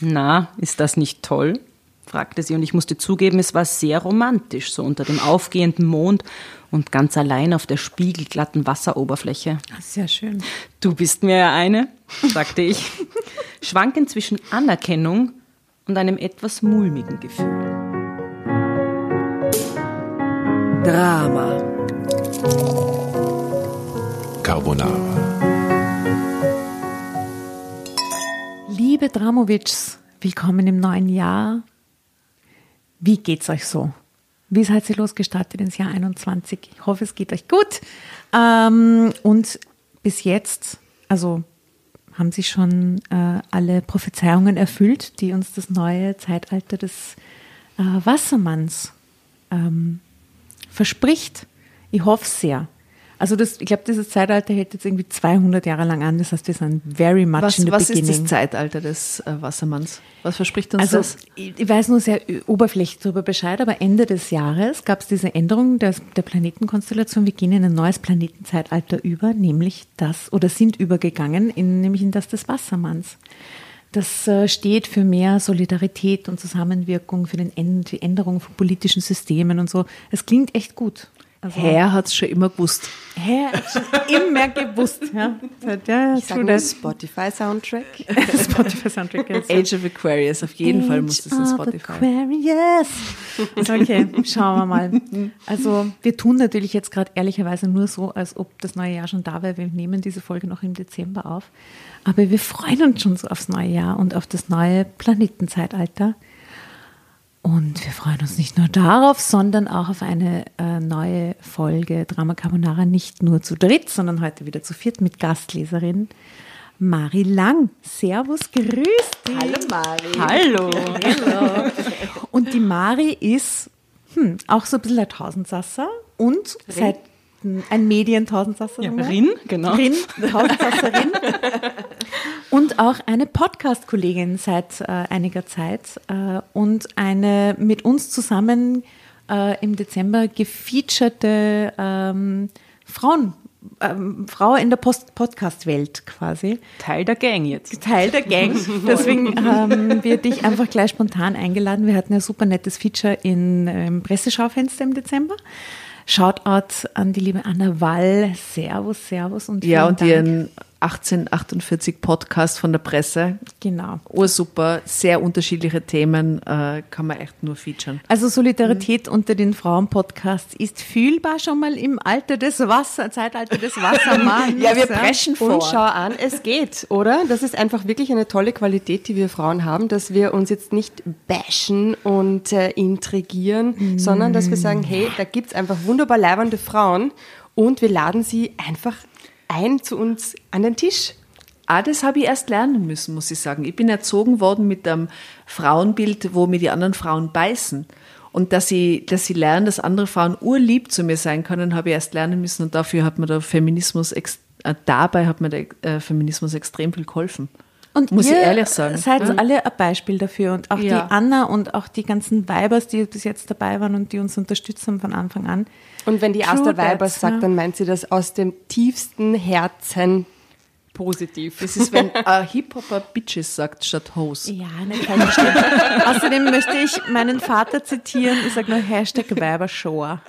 Na, ist das nicht toll? fragte sie, und ich musste zugeben, es war sehr romantisch, so unter dem aufgehenden Mond und ganz allein auf der spiegelglatten Wasseroberfläche. Sehr schön. Du bist mir ja eine, sagte ich, schwankend zwischen Anerkennung und einem etwas mulmigen Gefühl. Drama. Carbonara. Liebe Dramovics, willkommen im neuen Jahr. Wie geht's euch so? Wie seid ihr losgestartet ins Jahr 21? Ich hoffe, es geht euch gut. Ähm, und bis jetzt, also haben sich schon äh, alle Prophezeiungen erfüllt, die uns das neue Zeitalter des äh, Wassermanns ähm, verspricht. Ich hoffe sehr. Also das, ich glaube, dieses Zeitalter hält jetzt irgendwie 200 Jahre lang an. Das heißt, wir sind very much Was, in the was beginning. ist das Zeitalter des äh, Wassermanns? Was verspricht uns Also das? ich ich weiß nur sehr oberflächlich darüber Bescheid, aber Ende des Jahres gab es diese Änderung der, der Planetenkonstellation. Wir gehen in ein neues Planetenzeitalter über, nämlich das, oder sind übergegangen, in, nämlich in das des Wassermanns. Das äh, steht für mehr Solidarität und Zusammenwirkung, für den Änd die Änderung von politischen Systemen und so. Es klingt echt gut. Also, Herr hat es schon immer gewusst. Herr hat schon immer gewusst. Ja, ja, ja, Ich sage. Spotify-Soundtrack. Spotify Soundtrack. yes. Age of Aquarius, auf jeden Fall muss das in Age of Spotify. Aquarius. Okay, schauen wir mal. Also wir tun natürlich jetzt gerade ehrlicherweise nur so, als ob das neue Jahr schon da wäre. Wir nehmen diese Folge noch im Dezember auf. Aber wir freuen uns schon so aufs neue Jahr und auf das neue Planetenzeitalter. Und wir freuen uns nicht nur darauf, sondern auch auf eine äh, neue Folge Drama Carbonara, nicht nur zu dritt, sondern heute wieder zu viert mit Gastleserin Mari Lang. Servus, grüß dich. Hallo Mari. Hallo! Hallo. Und die Mari ist hm, auch so ein bisschen ein Tausendsasser und seit ein Medientausendsasser. Ja. Rin, genau. Rin, Tausendsasserin. und auch eine Podcast-Kollegin seit äh, einiger Zeit äh, und eine mit uns zusammen äh, im Dezember gefeaturete ähm, Frauen, ähm, Frau in der Podcast-Welt quasi. Teil der Gang jetzt. Teil der Gang. Deswegen haben wir dich einfach gleich spontan eingeladen. Wir hatten ein super nettes Feature in, im Presseschaufenster im Dezember. Shoutout an die liebe Anna Wall. Servus, Servus und Ja, und Dank. ihren 1848 Podcast von der Presse. Genau. Ursuper, sehr unterschiedliche Themen, äh, kann man echt nur featuren. Also Solidarität unter den Frauen-Podcasts ist fühlbar schon mal im Alter des Wasser, Zeitalter des Wassermanns. Ja, wir preschen vor. Und schau an, es geht, oder? Das ist einfach wirklich eine tolle Qualität, die wir Frauen haben, dass wir uns jetzt nicht bashen und äh, intrigieren, sondern dass wir sagen, hey, da gibt's einfach wunderbar leibende Frauen und wir laden sie einfach ein zu uns an den Tisch. Ah, das habe ich erst lernen müssen, muss ich sagen. Ich bin erzogen worden mit einem Frauenbild, wo mir die anderen Frauen beißen. Und dass ich, dass ich lerne, dass andere Frauen urlieb zu mir sein können, habe ich erst lernen müssen. Und dafür hat mir der Feminismus, ex- äh, dabei hat mir der äh, Feminismus extrem viel geholfen. Und Muss ich ihr ehrlich sagen. Seid Ja. alle ein Beispiel dafür. Und auch Ja. die Anna und auch die ganzen Weibers, die bis jetzt dabei waren und die uns unterstützt haben von Anfang an. Und wenn die True Asta that, Weibers sagt, ja. dann meint sie das aus dem tiefsten Herzen positiv. Das ist, wenn ein Hip-Hopper Bitches sagt statt Hoes. Ja, nicht falsch verstehen. Außerdem möchte ich meinen Vater zitieren. Ich sage nur Hashtag Weibershow. Ja.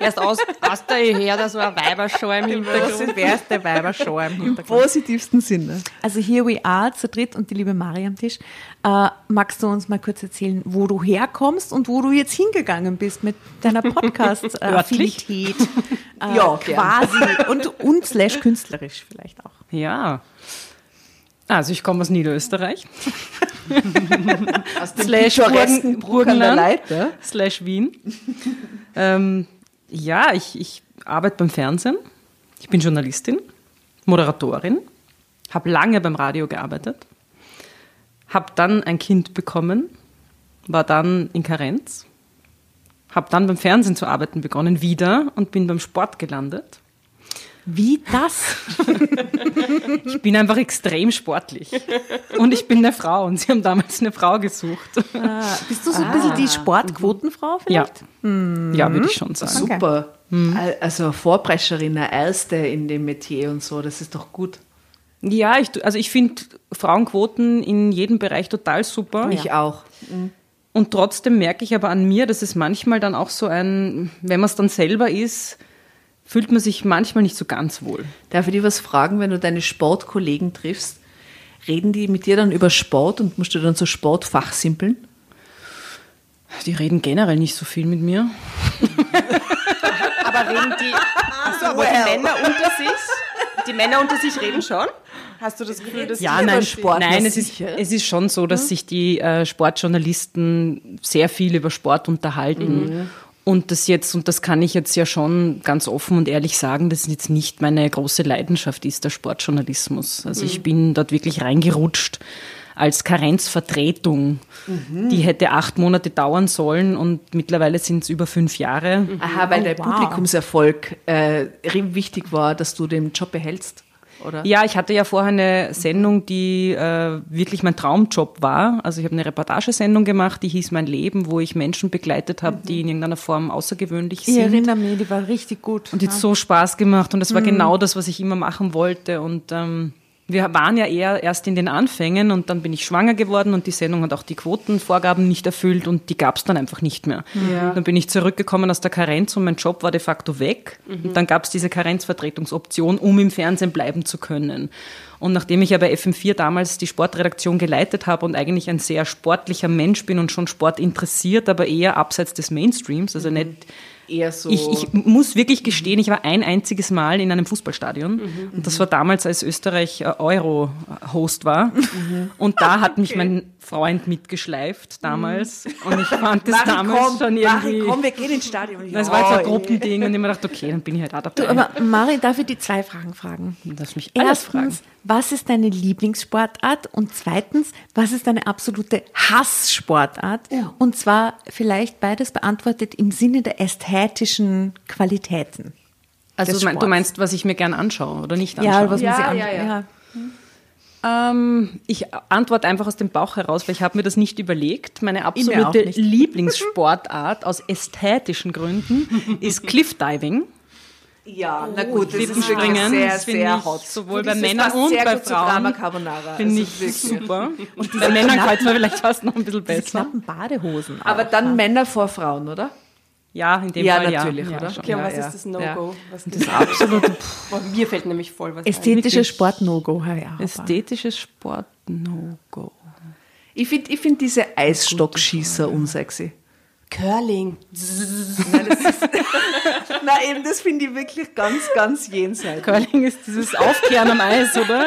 Erst aus, aus der her, das war Weibershow im Hintergrund. Wer ist der Weibershow im Hintergrund? Positivsten Sinne. Also here we are, zu dritt und die liebe Mari am Tisch. Äh, magst du uns mal kurz erzählen, wo du herkommst und wo du jetzt hingegangen bist mit deiner Podcast-Affinität? Äh, Ja, gern. quasi. Und, und slash künstlerisch vielleicht auch. Ja. Also ich komme aus Niederösterreich, Aus dem Slash Burgen- Burgenland. Leiter. slash Wien. ähm, ja, ich, ich arbeite beim Fernsehen. Ich bin Journalistin, Moderatorin, habe lange beim Radio gearbeitet, habe dann ein Kind bekommen, war dann in Karenz, habe dann beim Fernsehen zu arbeiten begonnen wieder und bin beim Sport gelandet. Wie das? Ich bin einfach extrem sportlich. Und ich bin eine Frau und sie haben damals eine Frau gesucht. Ah, bist du so ein bisschen die Sportquotenfrau Ja. vielleicht? Ja, würde ich schon sagen. Super. Al- Also Vorprescherin, eine Erste in dem Metier und so, das ist doch gut. Ja, ich, also ich finde Frauenquoten in jedem Bereich total super. Ich auch. Und trotzdem merke ich aber an mir, dass es manchmal dann auch so ein, wenn man es dann selber ist, fühlt man sich manchmal nicht so ganz wohl. Darf ich dir was fragen, wenn du deine Sportkollegen triffst? Reden die mit dir dann über Sport und musst du dann so Sport fachsimpeln? Die reden generell nicht so viel mit mir. Aber reden die, also, aber die Männer unter sich, die Männer unter sich reden schon? Hast du das Gefühl, dass Ja, die nein, über Sport nein es, ist, es ist schon so, dass sich die äh, Sportjournalisten sehr viel über Sport unterhalten. Und das jetzt, und das kann ich jetzt ja schon ganz offen und ehrlich sagen, dass jetzt nicht meine große Leidenschaft ist, der Sportjournalismus. Also ich bin dort wirklich reingerutscht als Karenzvertretung. Die hätte acht Monate dauern sollen und mittlerweile sind es über fünf Jahre. Aha, weil Oh, der wow. Publikumserfolg äh, wichtig war, dass du den Job behältst, oder? Ja, ich hatte ja vorher eine Sendung, die äh, wirklich mein Traumjob war. Also ich habe eine Reportagesendung gemacht, die hieß Mein Leben, wo ich Menschen begleitet habe, die in irgendeiner Form außergewöhnlich Ich sind. erinnere mich, die war richtig gut. Und die hat so Spaß gemacht und das war genau das, was ich immer machen wollte. Und ähm, wir waren ja eher erst in den Anfängen und dann bin ich schwanger geworden und die Sendung hat auch die Quotenvorgaben nicht erfüllt und die gab es dann einfach nicht mehr. Dann bin ich zurückgekommen aus der Karenz und mein Job war de facto weg. Und dann gab es diese Karenzvertretungsoption, um im Fernsehen bleiben zu können. Und nachdem ich ja bei FM4 damals die Sportredaktion geleitet habe und eigentlich ein sehr sportlicher Mensch bin und schon Sport interessiert, aber eher abseits des Mainstreams, also nicht Eher so. ich, ich muss wirklich gestehen, ich war ein einziges Mal in einem Fußballstadion. Und das war damals, als Österreich äh, Euro-Host war. Und da hat mich mein Freund mitgeschleift damals. Und ich fand das damals schon irgendwie. komm, wir gehen ins Stadion. Das war jetzt ein Gruppending und ich mir dachte, okay, dann bin ich halt auch dabei. Du, aber Mari, darf ich die zwei Fragen fragen? du darfst mich alles fragen. Erstens, was ist deine Lieblingssportart? Und zweitens, was ist deine absolute Hasssportart? Und zwar vielleicht beides beantwortet im Sinne der ästhetischen Qualitäten. Also des du, mein, du meinst, was ich mir gern anschaue oder nicht anschaue? Ja, was Ja, man sich ja, an, ja. ja. Ähm, ich antworte einfach aus dem Bauch heraus, weil ich habe mir das nicht überlegt. Meine absolute. Lieblingssportart aus ästhetischen Gründen ist Cliffdiving. Ja, na gut, das ist Klippenspringen, sehr, das finde sehr ich hot. Sowohl bei Männern und bei Frauen finde Also ich wirklich. super. Und bei Männern gefällt mir vielleicht fast noch ein bisschen Diese besser. knappen Badehosen. Aber auch, dann ja. Männer vor Frauen, oder? Ja, in dem Ja, Fall natürlich, ja. oder? Ja. Okay, und Ja, was ja. ist das No-Go? Was Das ist absolut Boah, mir fällt nämlich voll was ein. Ästhetische Sport-No-Go. Ja, ja, ästhetisches Sport No-Go. Ich finde ich find diese Eisstockschießer unsexy. Curling. Nein, das Nein, eben, das finde ich wirklich ganz, ganz jenseits. Curling ist dieses Aufkehren am Eis, oder?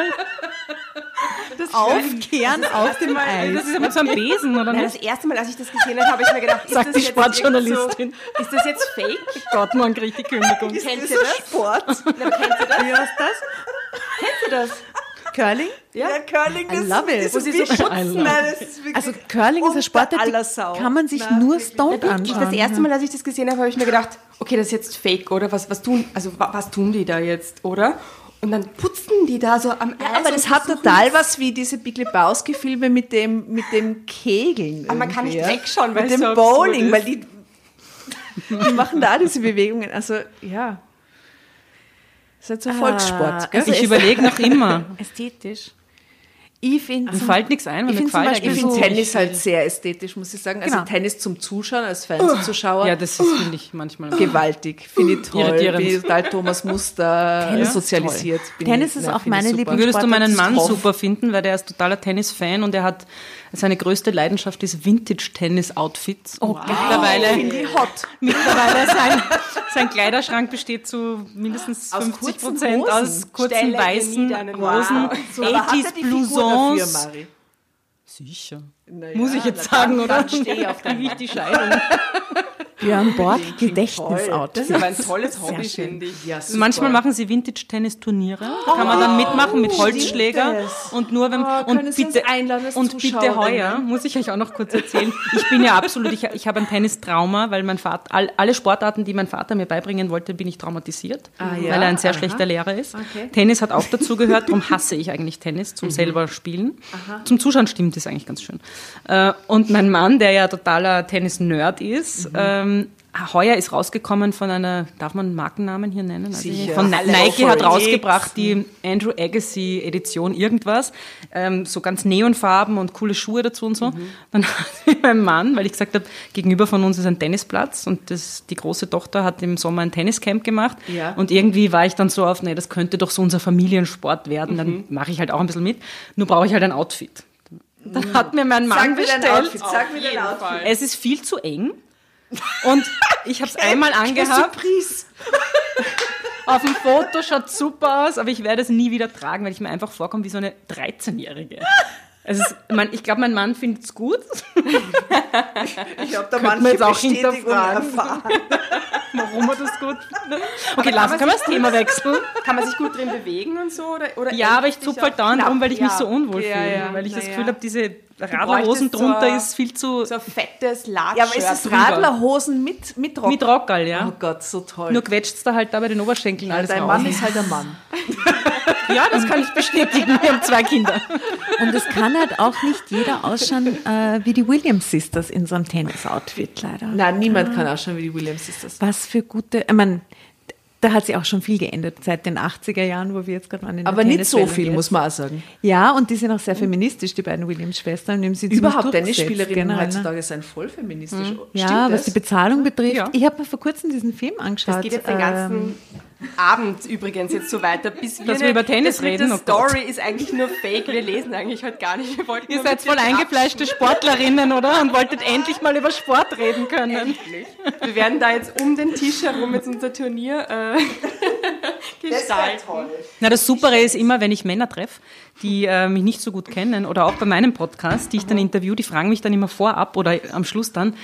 Aufkehren auf dem Das Eis. ist ja mit so einem Besen, oder Nein, nicht? das erste Mal, als ich das gesehen habe, habe ich mir gedacht, ist Sagt das die jetzt Sportjournalistin. So, ist das jetzt fake? Gott, man kriegt die Kündigung. Kennt ihr das? Sport. Na, kennt ihr das? Wie heißt das? Kennt ihr das? Curling? Ja, Curling I ist, love it. ist sie so- love Nein, das ist Also Curling ist ein Sport, Sau. kann man sich Na, nur stoned anschauen. das erste Mal, als ich das gesehen habe, habe ich mir gedacht, okay, das ist jetzt fake, oder? Was, was tun, also wa- was tun die da jetzt, oder? Und dann putzen die da so am Eis. Ja, aber das hat total was wie diese Big Lebowski-Filme mit dem, mit dem Kegeln. Aber man kann nicht wegschauen, weil Mit dem so Bowling, ist. weil die, die machen da diese Bewegungen. Also, ja. Das ist halt so Volkssport. gell? also Ich überlege noch immer. Ästhetisch. Ich finde Mir fällt nichts ein, weil Ich mir find zum gefällt Beispiel Ich finde so- Tennis halt sehr ästhetisch, muss ich sagen. Also Genau. Tennis zum Zuschauen, als Fernsehzuschauer. Ja, das ist, finde ich manchmal. gewaltig. Finde ich toll. Irritierend. Bin ich total Thomas Muster Tennis ist sozialisiert. Bin Tennis ich, ist na, auch finde meine super. Lieblings- Würdest du meinen Mann super finden, weil der ist totaler Tennis-Fan und er hat seine größte Leidenschaft ist Vintage-Tennis-Outfits. Oh, mittlerweile, Finde ich hot. mittlerweile sein, sein Kleiderschrank besteht zu mindestens Aus 50 kurzen Prozent Hosen. aus kurzen Stelle weißen Hosen, Wow. So, aber hat er 80s die Figur Blousons. Sicher. Naja, Muss ich jetzt sagen, dann, oder? Dann stehe ich auf Dann ich die Scheidung. Björn Borg Das ist aber ein tolles Hobby, finde ich. Ja. Manchmal machen sie Vintage-Tennis-Turniere. Da kann man dann mitmachen mit Holzschläger. Und nur wenn Oh, und bitte einladen und bitte heuer muss ich euch auch noch kurz erzählen. Ich bin ja absolut, ich, ich habe ein Tennistrauma, weil mein Vater all, alle Sportarten, die mein Vater mir beibringen wollte, bin ich traumatisiert, Ah, ja? weil er ein sehr Aha. schlechter Lehrer ist. Okay. Tennis hat auch dazu gehört, darum hasse ich eigentlich Tennis zum selber spielen. Zum Zuschauen stimmt es eigentlich ganz schön. Äh, Und mein Mann, der ja totaler Tennis-Nerd ist, ähm, heuer ist rausgekommen von einer, darf man Markennamen hier nennen? Also Sicher. Von Nike hat rausgebracht die Andrew Agassi Edition irgendwas, ähm, so ganz Neonfarben und coole Schuhe dazu und so. Dann hat mein Mann, weil ich gesagt habe, gegenüber von uns ist ein Tennisplatz und das, die große Tochter hat im Sommer ein Tenniscamp gemacht Ja. und irgendwie war ich dann so auf, nee, das könnte doch so unser Familiensport werden, dann mache ich halt auch ein bisschen mit, nur brauche ich halt ein Outfit. Dann hat mir mein Mann bestellt. sag mir dein Outfit. Es ist viel zu eng. Und ich habe es einmal angehabt. Auf dem Foto schaut super aus, aber ich werde es nie wieder tragen, weil ich mir einfach vorkomme wie so eine 13-Jährige. Ist, man, ich glaube, mein Mann findet es gut. Ich da Könnten wir jetzt auch hinterfragen. Warum er das gut findet. Okay, lassen können wir das Thema wechseln. Kann man sich gut drin bewegen und so? Oder, oder Ja, aber ich zupfe halt dauernd rum, weil ich mich Ja. so unwohl Ja, fühle. ja, Weil ich das Gefühl habe, diese Radlerhosen drunter so- ist viel zu So ein fettes Latshirt. Ja, aber ist es. Radlerhosen mit, mit Rock? mit Rockerl, ja. Oh Gott, so toll. Nur quetscht es da halt da bei den Oberschenkeln alles Dein. Mann ist halt ein Mann. Ja, das kann ich bestätigen. Wir haben zwei Kinder. Und es kann halt auch nicht jeder ausschauen äh, wie die Williams Sisters in so einem Tennis-Outfit, leider. Nein, niemand kann ausschauen wie die Williams Sisters. Was für gute, ich meine, da hat sich auch schon viel geändert seit den 80er Jahren, wo wir jetzt gerade waren. Aber nicht so viel, jetzt. muss man auch sagen. Ja, und die sind auch sehr feministisch, die beiden Williams-Schwestern. Überhaupt Tennisspielerinnen generell, ne? heutzutage sind voll feministisch. Ja, Stimmt was die? Bezahlung betrifft. Ja. Ich habe mir vor kurzem diesen Film angeschaut. Das geht jetzt den ähm, ganzen Abend übrigens jetzt so weiter, bis wir, Dass wir über Tennis das reden? Der Oh Gott. Story ist eigentlich nur fake. Wir lesen eigentlich heute gar nicht. Wir wollten Ihr seid voll eingefleischte Sportlerinnen, oder? Und wolltet endlich mal über Sport reden können. Wir werden da jetzt um den Tisch herum jetzt unser Turnier äh, gestalten. Na, das Supere ist immer, wenn ich Männer treffe, die äh, mich nicht so gut kennen oder auch bei meinem Podcast, die ich dann interview, die fragen mich dann immer vorab oder am Schluss dann,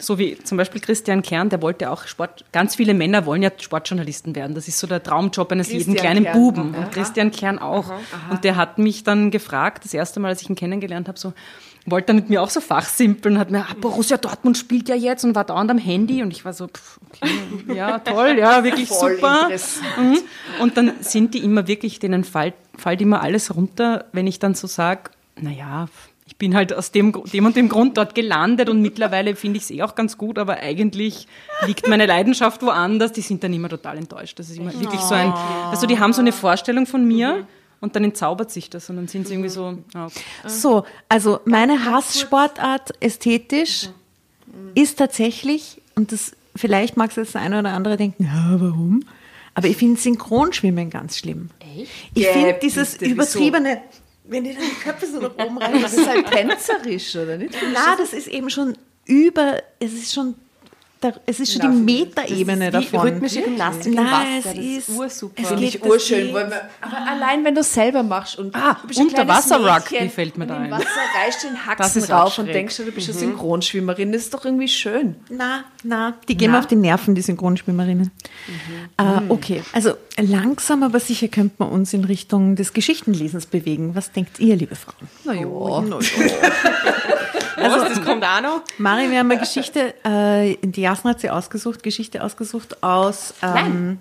so wie zum Beispiel Christian Kern, der wollte auch Sport, ganz viele Männer wollen ja Sportjournalisten werden. Das ist so der Traumjob eines jeden Christian kleinen Kern, Buben. aha. Und Christian Kern auch. Und der hat mich dann gefragt, das erste Mal, als ich ihn kennengelernt habe, so, wollte er mit mir auch so fachsimpeln, hat mir, ah, Borussia Dortmund spielt ja jetzt und war dauernd am Handy und ich war so, pff, okay, ja, toll, ja, wirklich Voll super. Mhm. Und dann sind die immer wirklich, denen fällt, fällt immer alles runter, wenn ich dann so sage, naja, ich bin halt aus dem, dem und dem Grund dort gelandet und mittlerweile finde ich es eh auch ganz gut, aber eigentlich liegt meine Leidenschaft woanders. Die sind dann immer total enttäuscht. Das ist immer wirklich so ein, also die haben so eine Vorstellung von mir und dann entzaubert sich das und dann sind sie irgendwie so, ah, okay. So, also meine Hasssportart ästhetisch ist tatsächlich, und das vielleicht mag es jetzt der eine oder andere denken, ja, warum? Aber ich finde Synchronschwimmen ganz schlimm. Echt? Ich finde dieses übertriebene, wenn die dann die Köpfe so nach oben rein. Das ist halt tänzerisch, oder nicht? Na, das ist eben schon über, es ist schon, da, es ist schon Na, die Metaebene davon. rhythmische Gymnastik im Nein, Wasser. es Das ist, ursuper. es Finde geht, urschön. Weil man, aber allein wenn du es selber machst und Ah, Unterwasser-Rugby Mädchen fällt mir da im ein. Wasser reißt den Haxen rauf und denkst du, du bist eine Synchronschwimmerin. Das ist doch irgendwie schön. Na, na, die gehen mir auf die Nerven, die Synchronschwimmerinnen. Äh, okay, also langsam aber sicher könnte man uns in Richtung des Geschichtenlesens bewegen. Was denkt ihr, liebe Frauen? Na ja. Also, das kommt auch noch. Mari, wir haben eine Geschichte, äh, die Jasna hat sie ausgesucht, Geschichte ausgesucht aus. Ähm, Nein.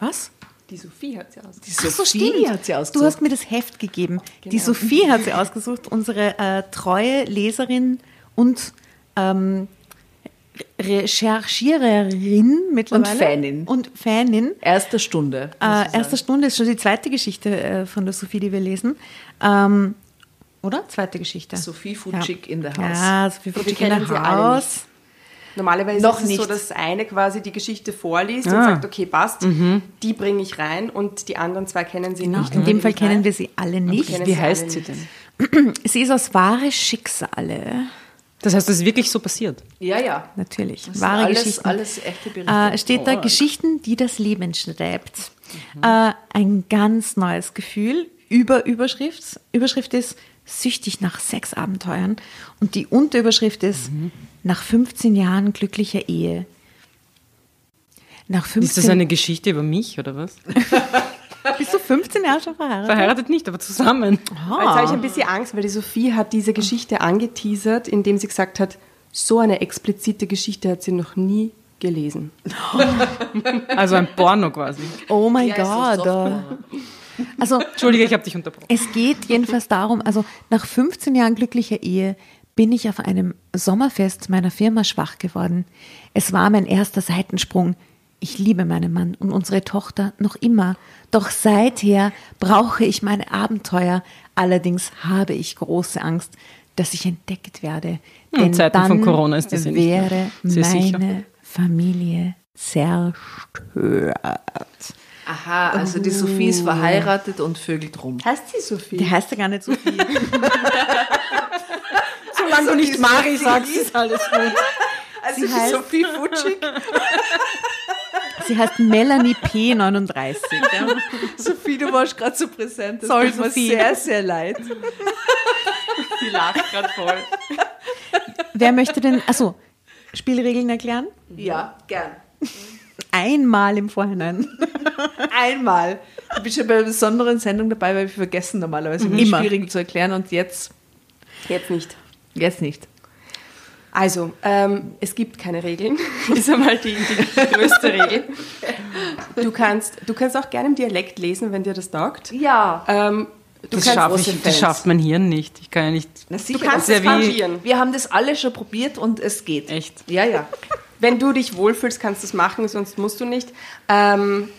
Was? Die Sophie hat sie aus. Die so, Sophie stimmt. hat sie Du ausgesucht. hast mir das Heft gegeben. Die Sophie hat sie ausgesucht, unsere äh, treue Leserin und ähm, Recherchiererin mittlerweile. Und Fanin. Und Fanin. Erster Stunde. Äh, erste Stunde ist schon die zweite Geschichte äh, von der Sophie, die wir lesen. Ähm, oder? Zweite Geschichte. Sophie Futschig in the house. Ja, Sophie Futschig in alle Haus. Normalerweise Noch ist es so, nicht. dass eine quasi die Geschichte vorliest und Ah. sagt, okay, passt, die bringe ich rein und die anderen zwei kennen sie nicht. In dem Fall kennen wir sie alle nicht. Wie sie heißt sie denn? Sie ist aus wahre Schicksale. Das heißt, das ist wirklich so passiert. Ja, ja. Natürlich. Das wahre alles, Geschichten. alles echte Berichte. Äh, steht da Geschichten, die das Leben schreibt. Äh, ein ganz neues Gefühl. Über Überschrift. Überschrift ist süchtig nach Sexabenteuern. Und die Unterüberschrift ist nach 15 Jahren glücklicher Ehe. Nach 15 Ist das eine Geschichte über mich oder was? Bist du 15 Jahre schon verheiratet? Verheiratet nicht, aber zusammen. Jetzt habe ich ein bisschen Angst, weil die Sophie hat diese Geschichte angeteasert, indem sie gesagt hat, so eine explizite Geschichte hat sie noch nie gelesen. Also ein Porno quasi. Oh mein Ja, Gott. Softporno. also Entschuldige, ich habe dich unterbrochen. Es geht jedenfalls darum, also nach 15 Jahren glücklicher Ehe bin ich auf einem Sommerfest meiner Firma schwach geworden. Es war mein erster Seitensprung. Ich liebe meinen Mann und unsere Tochter noch immer. Doch seither brauche ich meine Abenteuer. Allerdings habe ich große Angst, dass ich entdeckt werde. In Denn Zeiten dann von Corona ist das ja nicht mehr. wäre Sehr sicher. meine Familie zerstört. Aha, also die Sophie ist verheiratet und vögelt rum. Heißt sie Sophie? Die heißt ja gar nicht so viel. Solange du nicht Mari sagst, ist alles gut. Also Sie heißt- Sophie Futschig. Sie heißt Melanie P39. Ja. Sophie, du warst gerade so präsent. Das Sorry, tut mir Sophie. sehr, sehr leid. Sie lacht gerade voll. Wer möchte denn, also Spielregeln erklären? Ja, gern. Einmal im Vorhinein. Einmal. Du bist ja bei einer besonderen Sendung dabei, weil wir vergessen normalerweise immer Immer. Spielregeln zu erklären und jetzt, Jetzt nicht. Jetzt nicht. Also, ähm, es gibt keine Regeln. Das ist einmal die, die größte Regel. Du kannst, du kannst auch gerne im Dialekt lesen, wenn dir das taugt. Ja. Ähm, du Das, kannst schaff ich, das schafft mein Hirn nicht. Ich kann ja nicht. Na, Du sicher, kannst das es ja rangieren. wir haben das alle schon probiert und es geht. Echt? Ja, ja. Wenn du dich wohlfühlst, kannst du es machen, sonst musst du nicht. Ähm,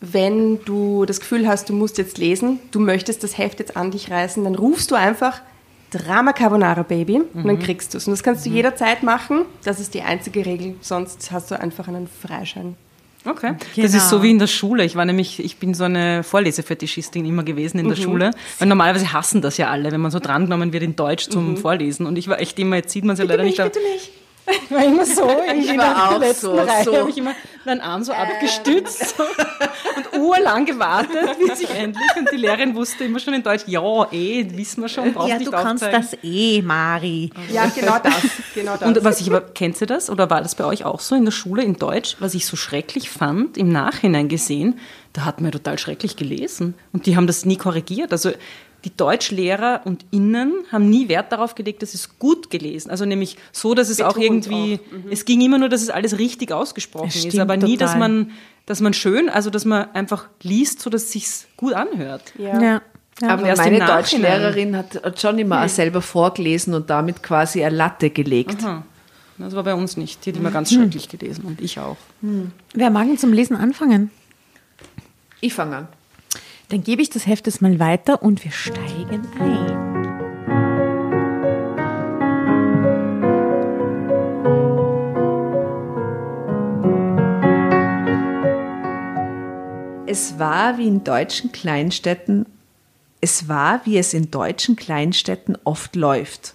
wenn du das Gefühl hast, du musst jetzt lesen, du möchtest das Heft jetzt an dich reißen, dann rufst du einfach Drama Carbonara Baby und dann kriegst du es. Und das kannst du jederzeit machen. Das ist die einzige Regel. Sonst hast du einfach einen Freischein. Okay. Genau. Das ist so wie in der Schule. Ich war nämlich, ich bin so eine Vorlesefetischistin immer gewesen in der Schule. Weil normalerweise hassen das ja alle, wenn man so drangenommen wird in Deutsch zum Vorlesen. Und ich war echt immer, jetzt sieht man es ja leider nicht. aber- nicht. Ich war immer so, ich war auch so, so. habe ich immer meinen Arm so abgestützt so, und urlang gewartet, bis ich endlich, und die Lehrerin wusste immer schon in Deutsch, ja, eh, wissen wir schon, brauchst Ja, nicht du kannst das eh, Mari. Ja, genau das. Genau das. Und was ich aber, kennt ihr das oder war das bei euch auch so in der Schule in Deutsch, was ich so schrecklich fand, im Nachhinein gesehen, da hat man ja total schrecklich gelesen und die haben das nie korrigiert. Also die Deutschlehrer und Innen haben nie Wert darauf gelegt, dass es gut gelesen, also nämlich so, dass es auch Betont irgendwie, es ging immer nur, dass es alles richtig ausgesprochen Es ist, aber nie, dass man, dass man schön, also dass man einfach liest, so dass es sich gut anhört. ja. Ja. ja. Aber meine. Deutschlehrerin hat, hat schon immer auch selber vorgelesen und damit quasi eine Latte gelegt. Aha. Das war bei uns nicht. Die hat immer ganz schrecklich gelesen und ich auch. Wer mag denn zum Lesen anfangen? Ich fange an. Dann gebe ich das Heft jetzt mal weiter und wir steigen ein. Es war wie in deutschen Kleinstädten, es war, wie es in deutschen Kleinstädten oft läuft.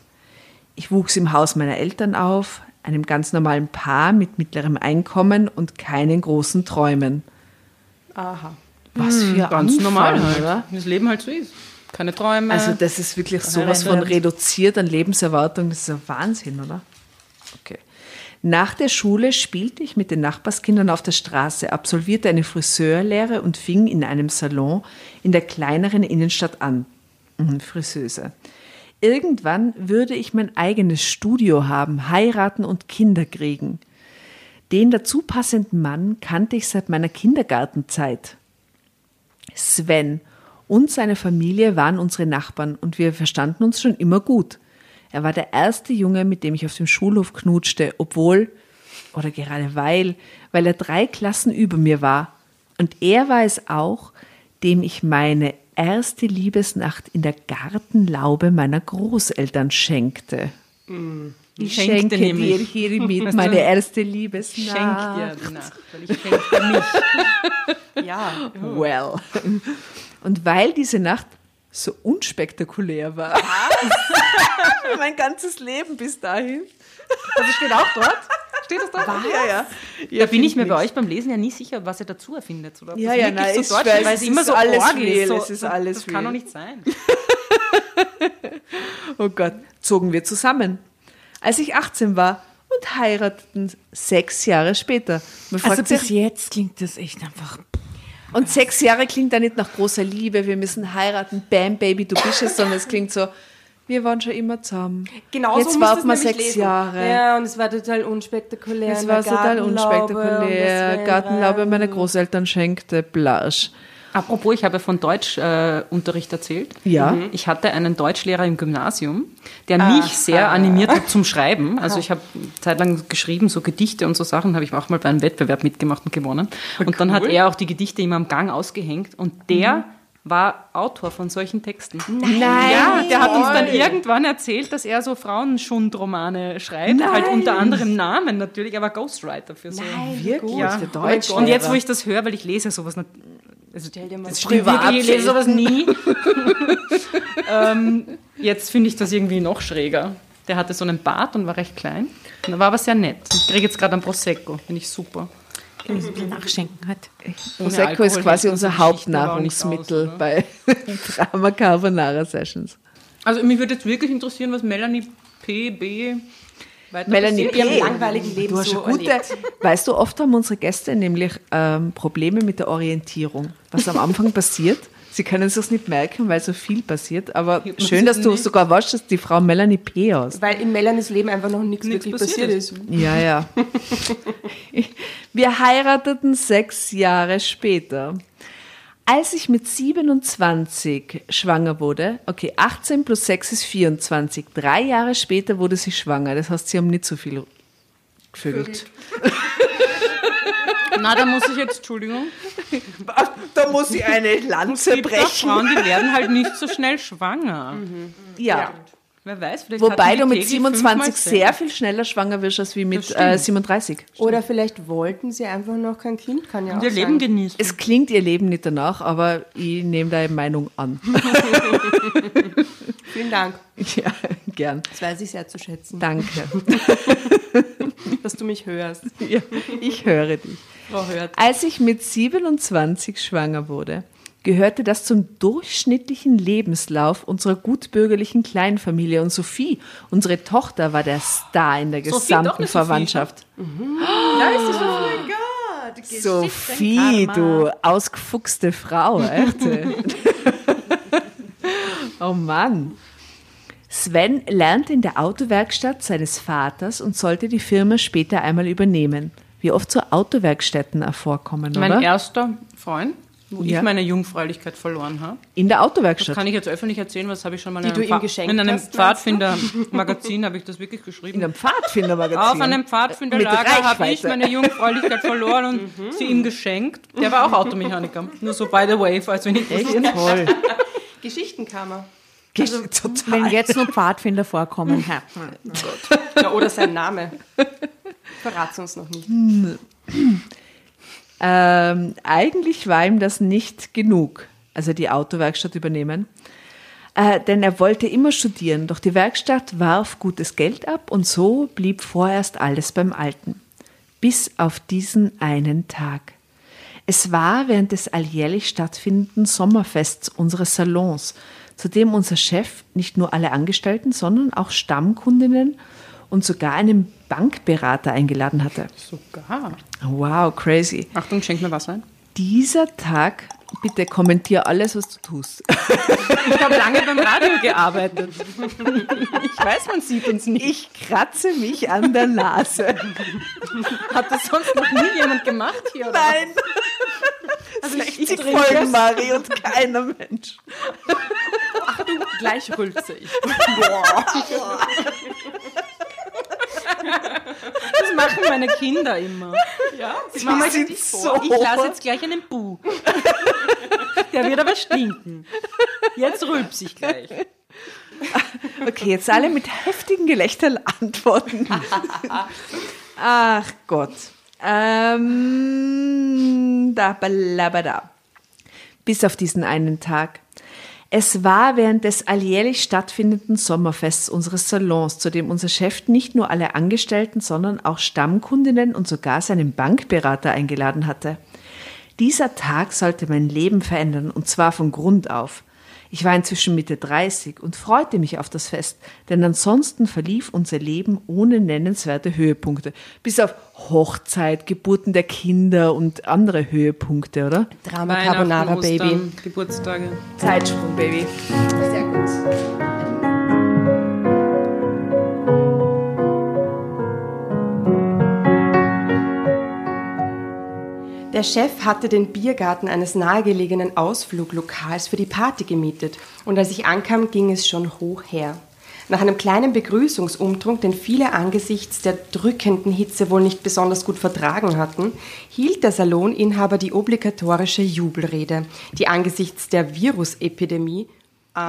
Ich wuchs im Haus meiner Eltern auf, einem ganz normalen Paar mit mittlerem Einkommen und keinen großen Träumen. Aha. Was für Ganz Anfang, normal halt. oder? Das Leben halt so ist. Keine Träume. Also das ist wirklich sowas von reduziert an Lebenserwartung. Das ist ein Wahnsinn, oder? Okay. Nach der Schule spielte ich mit den Nachbarskindern auf der Straße, absolvierte eine Friseurlehre und fing in einem Salon in der kleineren Innenstadt an. Mhm, Friseuse. Irgendwann würde ich mein eigenes Studio haben, heiraten und Kinder kriegen. Den dazu passenden Mann kannte ich seit meiner Kindergartenzeit. Sven und seine Familie waren unsere Nachbarn und wir verstanden uns schon immer gut. Er war der erste Junge, mit dem ich auf dem Schulhof knutschte, obwohl, oder gerade weil, weil er drei Klassen über mir war. Und er war es auch, dem ich meine erste Liebesnacht in der Gartenlaube meiner Großeltern schenkte. Ich Schenkte schenke dir hiermit meine erste ich Liebesnacht. schenke dir die Nacht, weil ich schenke mich. Ja. Well. Und weil diese Nacht so unspektakulär war, mein ganzes Leben bis dahin. Das steht auch dort. Steht das dort? Ja, ja. Da bin ich mir bei euch beim Lesen ja nie sicher, was ihr dazu erfindet. Oder Ja, ja, nein, so ist Deutsch ist, weil es es immer ist so alles arg real, ist. So, es ist alles das kann real. doch nicht sein. Oh Gott, zogen wir zusammen. Als ich 18 war und heirateten sechs Jahre später. Also bis sich, jetzt klingt das echt einfach. und sechs Jahre klingt da nicht nach großer Liebe, wir müssen heiraten, bam, Baby, du bist es, sondern es klingt so, wir waren schon immer zusammen. Genau Jetzt so warten wir sechs lesen. Jahre. Ja, und es war total unspektakulär. Es war total unspektakulär. Gartenlaube meiner Großeltern schenkte Blasch. Apropos, ich habe von Deutschunterricht äh, erzählt. Ja. Ich hatte einen Deutschlehrer im Gymnasium, der mich sehr animiert hat zum Schreiben. Also ich habe zeitlang geschrieben, so Gedichte und so Sachen, habe ich auch mal bei einem Wettbewerb mitgemacht und gewonnen. Und dann hat er auch die Gedichte immer am Gang ausgehängt und der war Autor von solchen Texten. Nein. Ja, der hat uns dann irgendwann erzählt, dass er so Frauenschundromane schreibt, halt unter anderem Namen natürlich, aber Ghostwriter für so. Wirklich? Ja. Deutschlehrer. Und jetzt, wo ich das höre, weil ich lese sowas nicht. Also, Stell dir mal das Privat wirklich, ich lese sowas nie. ähm, jetzt finde ich das irgendwie noch schräger. Der hatte so einen Bart und war recht klein. Und war aber sehr nett. Ich kriege jetzt gerade einen Prosecco. Finde ich super. Ein bisschen nachschenken hat. Prosecco ist quasi unser Hauptnahrungsmittel aus, bei Drama Carbonara Sessions. Also mich würde jetzt wirklich interessieren, was Melanie P. Weiter Melanie. P. Ihrem langweiligen Leben Du hast so schon gute, erlebt. weißt du, oft haben unsere Gäste nämlich ähm, Probleme mit der Orientierung. Was am Anfang passiert, sie können es nicht merken, weil so viel passiert, aber schön, dass du nicht. sogar weißt, dass die Frau Melanie P. aus. Weil in Melanies Leben einfach noch nichts Nichts wirklich passiert passiert ist. Ja, ja. Wir heirateten sechs Jahre später. Als ich mit 27 schwanger wurde, okay, 18 plus 6 ist 24, drei Jahre später wurde sie schwanger. Das heißt, sie haben nicht so viel gevögelt. Na, da muss ich jetzt, Entschuldigung. Da muss ich eine Lanze Es gibt auch Frauen, die werden halt nicht so schnell schwanger. Ja. Wer weiß, vielleicht Wobei du mit Tegel 27 fünfmal sehr viel schneller schwanger wirst als wie mit äh, stimmt. 37. Oder vielleicht wollten sie einfach noch kein Kind, kann ja auch Und ihr sein. Leben genießen. Es klingt ihr Leben nicht danach, aber ich nehme deine Meinung an. Vielen Dank. ja, gern. Das weiß ich sehr zu schätzen, Danke. dass du mich hörst. Ja, ich höre dich. Frau Hört. Als ich mit 27 schwanger wurde, gehörte das zum durchschnittlichen Lebenslauf unserer gutbürgerlichen Kleinfamilie. Und Sophie, unsere Tochter, war der Star in der gesamten Sophie, Verwandtschaft. Da ist die Sophie. Sophie, du ausgefuchste Frau, echt. oh Mann. Sven lernte in der Autowerkstatt seines Vaters und sollte die Firma später einmal übernehmen. Wie oft so Autowerkstätten vorkommen, Mein oder? erster Freund, wo Ja. ich meine Jungfräulichkeit verloren habe. In der Das Autowerkstatt. kann ich jetzt öffentlich erzählen, was habe ich schon mal Die in du einem, ihm Pfad- geschenkt in einem? Pfadfinder-Magazin habe ich das wirklich geschrieben. In einem Pfadfindermagazin. Auf einem Pfadfinderlager habe ich meine Jungfräulichkeit verloren und sie ihm geschenkt. Der war auch Automechaniker. Nur so by the way, falls wir nicht Echt toll. Geschichenkammer. Also, Total. Wenn jetzt nur Pfadfinder vorkommen, ja. Ja, oder sein Name. Verrat's uns noch nicht. Ähm, eigentlich war ihm das nicht genug, also die Autowerkstatt übernehmen. Äh, denn er wollte immer studieren, doch die Werkstatt warf gutes Geld ab und so blieb vorerst alles beim Alten. Bis auf diesen einen Tag. Es war während des alljährlich stattfindenden Sommerfests unseres Salons, zu dem unser Chef nicht nur alle Angestellten, sondern auch Stammkundinnen und sogar einen Bankberater eingeladen hatte. Sogar. Wow, crazy. Achtung, schenk mir Wasser ein. Dieser Tag, bitte kommentier alles, was du tust. Ich habe lange beim Radio gearbeitet. Ich weiß, man sieht uns nicht. Ich kratze mich an der Nase. Hat das sonst noch nie jemand gemacht hier? Oder? Nein, Also ich, ich 60 trinke Folgen, es. Mari, und keiner Mensch. Gleich rülpse ich. Das machen meine Kinder immer. Ja, Die Mama, sind ich, so. ich lasse jetzt gleich einen Bu. Der wird aber stinken. Jetzt rülps ich gleich. Okay, jetzt alle mit heftigen Gelächtern antworten. Ach Gott. Ähm, da, balabada. Bis auf diesen einen Tag. Es war während des alljährlich stattfindenden Sommerfests unseres Salons, zu dem unser Chef nicht nur alle Angestellten, sondern auch Stammkundinnen und sogar seinen Bankberater eingeladen hatte. Dieser Tag sollte mein Leben verändern und zwar von Grund auf. Ich war inzwischen Mitte 30 und freute mich auf das Fest, denn ansonsten verlief unser Leben ohne nennenswerte Höhepunkte. Bis auf Hochzeit, Geburten der Kinder und andere Höhepunkte, oder? Drama Carbonara Baby. Geburtstage. Zeitsprung, Baby. Sehr gut. Der Chef hatte den Biergarten eines nahegelegenen Ausfluglokals für die Party gemietet und als ich ankam, ging es schon hoch her. Nach einem kleinen Begrüßungsumtrunk, den viele angesichts der drückenden Hitze wohl nicht besonders gut vertragen hatten, hielt der Saloninhaber die obligatorische Jubelrede, die angesichts der Virusepidemie Wow,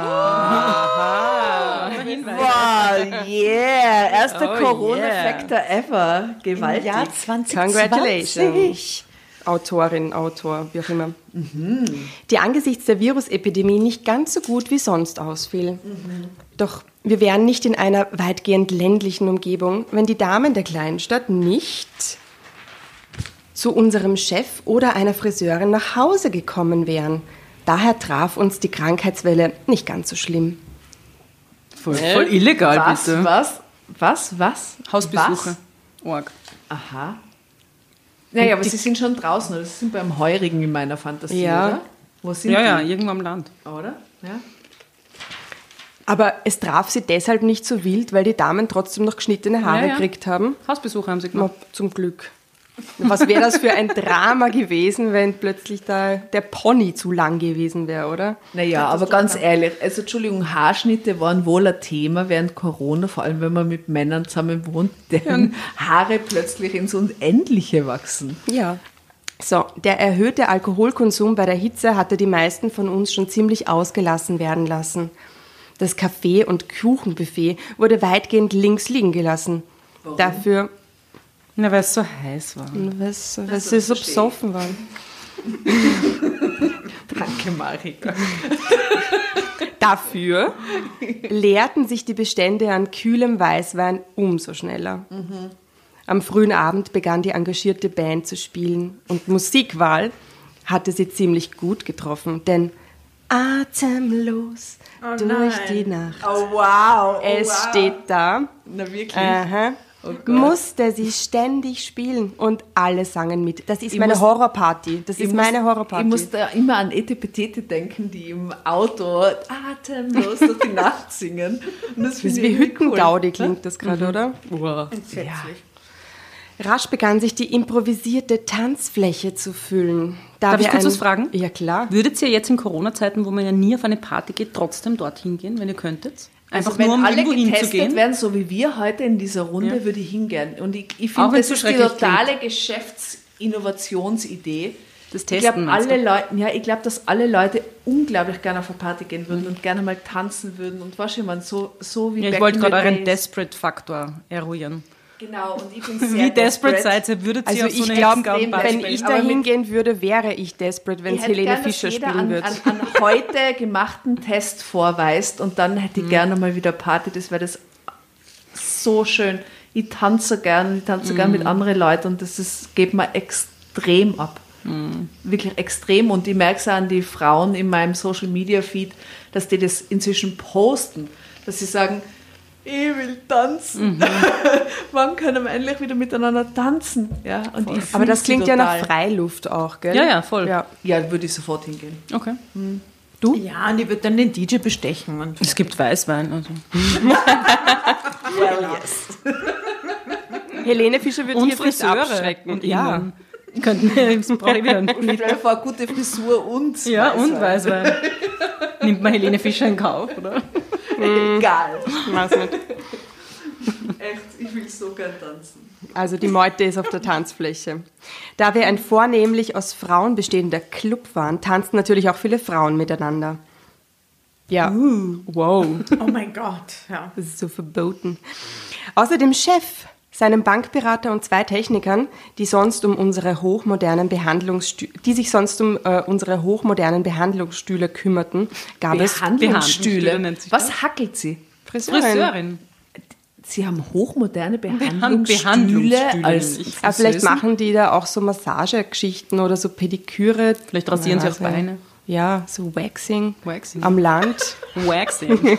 yeah, erster Oh, Corona-Factor ever. Gewaltig. Jahr 2020. Congratulations. Autorin, Autor, wie auch immer. Die angesichts der Virusepidemie nicht ganz so gut wie sonst ausfiel. Doch wir wären nicht in einer weitgehend ländlichen Umgebung, wenn die Damen der Kleinstadt nicht zu unserem Chef oder einer Friseurin nach Hause gekommen wären. Daher traf uns die Krankheitswelle nicht ganz so schlimm. Voll, voll illegal, Was, bitte. was, was, was? Hausbesuche. Was? Org. Aha. Naja, aber sie sind schon draußen, oder? Sie sind beim Heurigen in meiner Fantasie, Ja. oder? Wo sind Ja, ja, die? irgendwo am Land. Oder? Ja. Aber es traf sie deshalb nicht so wild, weil die Damen trotzdem noch geschnittene Haare Ja, ja. gekriegt haben. Hausbesuche haben sie gemacht. zum Glück. Was wäre das für ein Drama gewesen, wenn plötzlich da der Pony zu lang gewesen wäre, oder? Naja, aber ganz ehrlich, also Entschuldigung, Haarschnitte waren wohl ein Thema während Corona, vor allem wenn man mit Männern zusammen wohnt, deren Haare plötzlich ins Unendliche wachsen. Ja. So, der erhöhte Alkoholkonsum bei der Hitze hatte die meisten von uns schon ziemlich ausgelassen werden lassen. Das Kaffee- und Kuchenbuffet wurde weitgehend links liegen gelassen. Dafür, Na, weil es so heiß war. was sie so besoffen waren. Danke, Marika. Dafür leerten sich die Bestände an kühlem Weißwein umso schneller. Am frühen Abend begann die engagierte Band zu spielen und Musikwahl hatte sie ziemlich gut getroffen, denn atemlos durch die Nacht. Oh, wow. es steht da, Na, wirklich? aha, musste sie ständig spielen und alle sangen mit. Das ist Ich meine muss- Horrorparty. Das ist meine muss- Horrorparty. Ich muss da immer an Etepetete denken, die im Auto atemlos durch die Nacht singen. Und das Das ist wie Hüttengaudi cool. klingt das gerade, oder? Ja. Rasch begann sich die improvisierte Tanzfläche zu füllen. Da Darf ich kurz ein- was fragen? Ja, klar. Würdet ihr jetzt in Corona-Zeiten, wo man ja nie auf eine Party geht, trotzdem dorthin gehen, wenn ihr könntet? Einfach Also wenn nur, um alle getestet werden, so wie wir heute in dieser Runde, Ja. würde ich hingehen. Und ich, ich finde, das so ist die totale Geschäftsinnovationsidee. Das Ich Testen, glaube, meinst alle Leute, ja, ich glaube, dass alle Leute unglaublich gerne auf eine Party gehen würden und gerne mal tanzen würden und was man so, so wie Ja, ich wollte gerade euren days. Desperate-Faktor eruieren. Genau, und ich bin sehr Wie desperate seid ihr, würdet ihr Also auf so ich glaube, wenn desperate. ich da hingehen würde, wäre ich desperate, wenn Ich es Helene gern, dass Fischer jeder spielen an, würde. an, an heute gemachten Test vorweist und dann hätte Mhm. ich gerne mal wieder Party. Das wäre das so schön. Ich tanze so gern, ich tanze so gern Mhm. mit anderen Leuten und das ist, geht mir extrem ab. Mhm. Wirklich extrem. Und ich merke es auch an die Frauen in meinem Social Media Feed, dass die das inzwischen posten, dass sie sagen, ich will tanzen. Mhm. Wann können wir endlich wieder miteinander tanzen? Ja, und ich Aber das klingt ja nach total. Freiluft auch, gell? Ja, ja, voll. Ja. Ja, würde ich sofort hingehen. Okay. Ja, und ich würde dann den DJ bestechen. Und Es gibt Weißwein. Also. Helene Fischer Und hier Friseure. abschrecken. Und ja. irgendwann Könnten wir, brauche ich wieder einen vor, gute Frisur und Ja, und Weißwein. Weißwein. Nimmt man Helene Fischer in Kauf, oder? Egal. Weiß nicht. Echt, ich will so gern tanzen. Also die Meute ist auf der Tanzfläche. Da wir ein vornehmlich aus Frauen bestehender Club waren, tanzten natürlich auch viele Frauen miteinander. Ja. Wow. oh mein Gott, ja. Das ist so verboten. Außer dem Chef, seinem Bankberater und zwei Technikern, die sonst um unsere hochmodernen die sich sonst um äh, unsere hochmodernen Behandlungsstühle kümmerten, gab es Behandlungsstühle Was hackelt sie? Friseurin. Friseurin. Sie haben hochmoderne Behandlungsstühle Behandlungsstühle als ich. Ah, vielleicht machen die da auch so Massagegeschichten oder so Pediküre. Vielleicht rasieren sie auch Beine. Ja, so Waxing, Waxing. am Land. Waxing.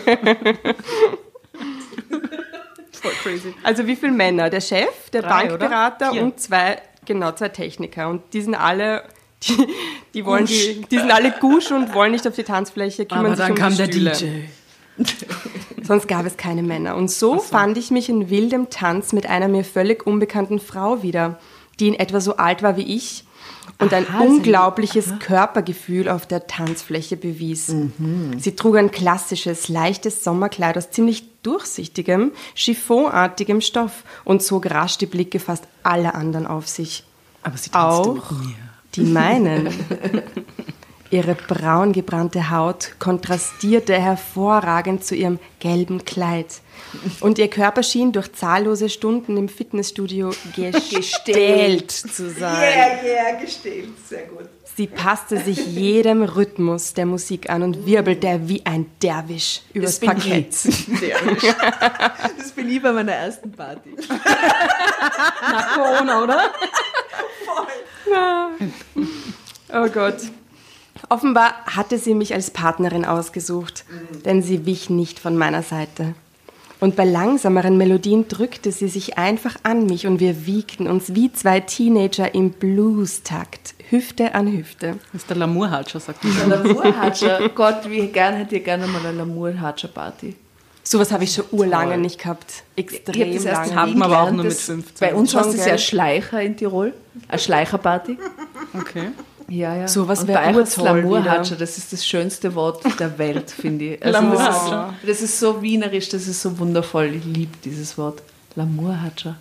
Voll crazy. Also wie viele Männer? Der Chef, der Drei, Bankberater und zwei, genau, zwei Techniker. Und die sind alle, die, die wollen die, die sind alle gusch und wollen nicht auf die Tanzfläche, kümmern Aber sich dann um kam die der Stühle. DJ. Sonst gab es keine Männer. Und so, fand ich mich in wildem Tanz mit einer mir völlig unbekannten Frau wieder, die in etwa so alt war wie ich und ein Aha, ein- unglaubliches Körpergefühl auf der Tanzfläche bewies. Sie trug ein klassisches, leichtes Sommerkleid aus ziemlich durchsichtigem, chiffonartigem Stoff und zog rasch die Blicke fast aller anderen auf sich. Aber sie tanzte Auch mit mir. die meinen. Ihre braun gebrannte Haut kontrastierte hervorragend zu ihrem gelben Kleid. Und ihr Körper schien durch zahllose Stunden im Fitnessstudio gestählt zu sein. yeah, gestellt. Sehr gut. Sie passte sich jedem Rhythmus der Musik an und wirbelte wie ein Derwisch übers bin Parkett. ich. Das bin ich bei meiner ersten Party. Nach Corona, oder? Oh Gott. Offenbar hatte sie mich als Partnerin ausgesucht, denn sie wich nicht von meiner Seite. Und bei langsameren Melodien drückte sie sich einfach an mich und wir wiegten uns wie zwei Teenager im Blues-Takt, Hüfte an Hüfte. Das ist der Lamour-Hatscher, sagt man. Lamour-Hatscher. Gott, wie gern hätte ich gerne mal eine Lamour-Hatscher-Party. Sowas habe ich schon urlange nicht gehabt. Ich hab Extrem das erst lange. In man aber auch nur mit das- 15. Bei uns heißt es ja? Schleicher in Tirol. Eine Schleicherparty. Okay. Ja, ja. Sowas Und wär bei euch hat's urtoll Lamour-Hatscher, wieder. das ist das schönste Wort der Welt, finde ich. Also das, ist, das ist so wienerisch, das ist so wundervoll. Ich liebe dieses Wort. Lamour-Hatscher.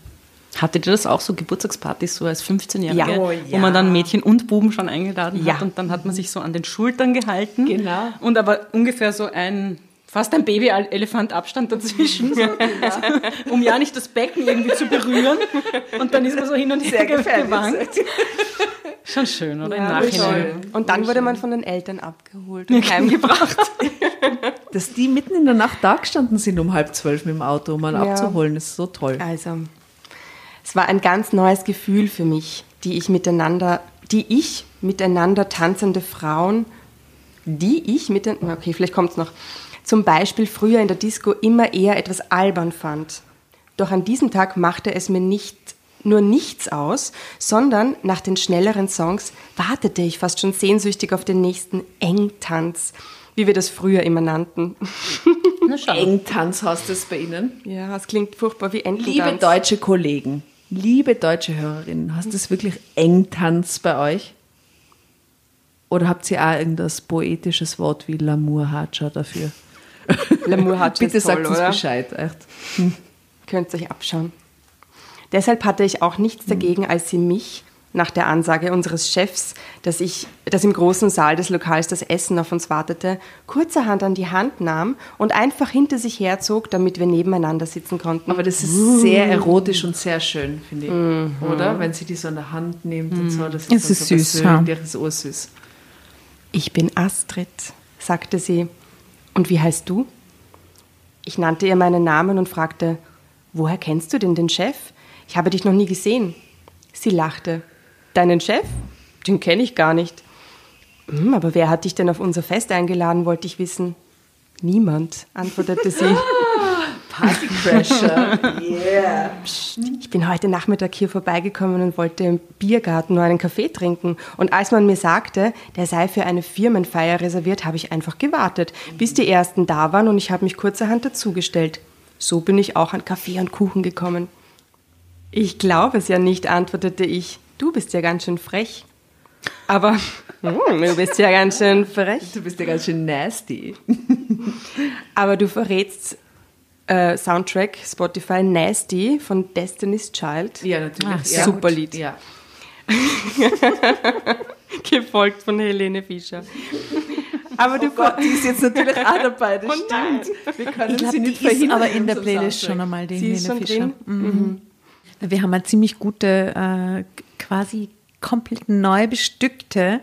Hattet ihr das auch so, Geburtstagspartys, so als 15-Jährige, Ja. Oh, wo man dann Mädchen und Buben schon eingeladen Ja. hat und dann hat man sich so an den Schultern gehalten. Genau. Und aber ungefähr so ein, fast ein Baby-Elefant Abstand dazwischen, so, um ja nicht das Becken irgendwie zu berühren. Und dann ist man so hin und her gewankt. Schon schön, oder? Im Nachhinein. Und dann wurde man von den Eltern abgeholt und heimgebracht. Dass die mitten in der Nacht da gestanden sind um halb zwölf mit dem Auto, um einen Ja. abzuholen, ist so toll. Also, es war ein ganz neues Gefühl für mich, die ich miteinander, die ich miteinander tanzende Frauen, die ich miteinander, okay, vielleicht kommt es noch, zum Beispiel früher in der Disco immer eher etwas albern fand. Doch an diesem Tag machte es mir nicht nur nichts aus, sondern nach den schnelleren Songs wartete ich fast schon sehnsüchtig auf den nächsten Engtanz, wie wir das früher immer nannten. Engtanz heißt es bei Ihnen. Ja, es klingt furchtbar wie Ententanz. Liebe deutsche Kollegen, liebe deutsche Hörerinnen, hast es wirklich Engtanz bei euch? Oder habt ihr auch irgendein poetisches Wort wie Lamour-Hatscher dafür? L'amour hat Bitte toll, sagt uns oder? Bescheid, echt. Könnt ihr euch abschauen. Deshalb hatte ich auch nichts dagegen, als sie mich nach der Ansage unseres Chefs, dass ich, dass im großen Saal des Lokals das Essen auf uns wartete, kurzerhand an die Hand nahm und einfach hinter sich herzog, damit wir nebeneinander sitzen konnten. Aber das ist sehr erotisch und sehr schön, finde ich. Oder? Wenn sie die so in der Hand nimmt und so. Das ist, Es ist so süß, ja. das ist ursüß. Ich bin Astrid, sagte sie. Und wie heißt du? Ich nannte ihr meinen Namen und fragte, woher kennst du denn den Chef? Ich habe dich noch nie gesehen. Sie lachte. Deinen Chef? Den kenne ich gar nicht. Hm, aber wer hat dich denn auf unser Fest eingeladen, wollte ich wissen. Niemand, antwortete sie. Partycrasher. yeah. Ich bin heute Nachmittag hier vorbeigekommen und wollte im Biergarten nur einen Kaffee trinken. Und als man mir sagte, der sei für eine Firmenfeier reserviert, habe ich einfach gewartet, bis die ersten da waren und ich habe mich kurzerhand dazugestellt. So bin ich auch an Kaffee und Kuchen gekommen. Ich glaube es ja nicht, antwortete ich. Du bist ja ganz schön frech. Aber hm, du bist ja ganz schön frech. Du bist ja ganz schön nasty. Aber du verrätst äh, Soundtrack Spotify Nasty von Destiny's Child. Ja, natürlich. Ach, ja. super Lied. Ja. gefolgt von Helene Fischer. Aber du Oh Gott, die ist jetzt natürlich auch dabei, das Oh stimmt. Wir können Ich glaube, sie die nicht ist verhindern. aber in der Playlist Soundtrack. schon einmal, die Sie ist Helene schon Fischer. drin? Mhm. Wir haben eine ziemlich gute, äh, quasi komplett neu bestückte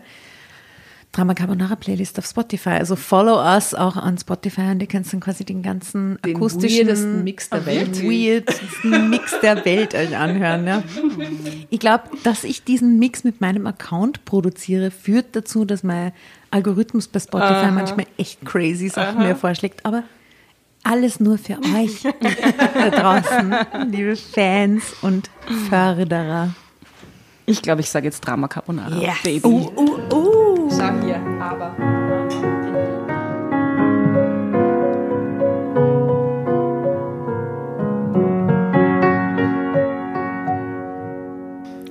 Drama Carbonara Playlist auf Spotify. Also follow us auch an Spotify und ihr könnt dann quasi den ganzen Den akustischen weirdesten Mix der Welt. weirdesten Mix der Welt euch anhören. Ja. Ich glaube, dass ich diesen Mix mit meinem Account produziere, führt dazu, dass mein Algorithmus bei Spotify manchmal echt crazy Sachen mir vorschlägt. Aber alles nur für euch da draußen, liebe Fans und Förderer. Ich glaube, ich sage jetzt Drama Carbonara. Yes. Baby. Uh, uh, uh. Sag hier, aber.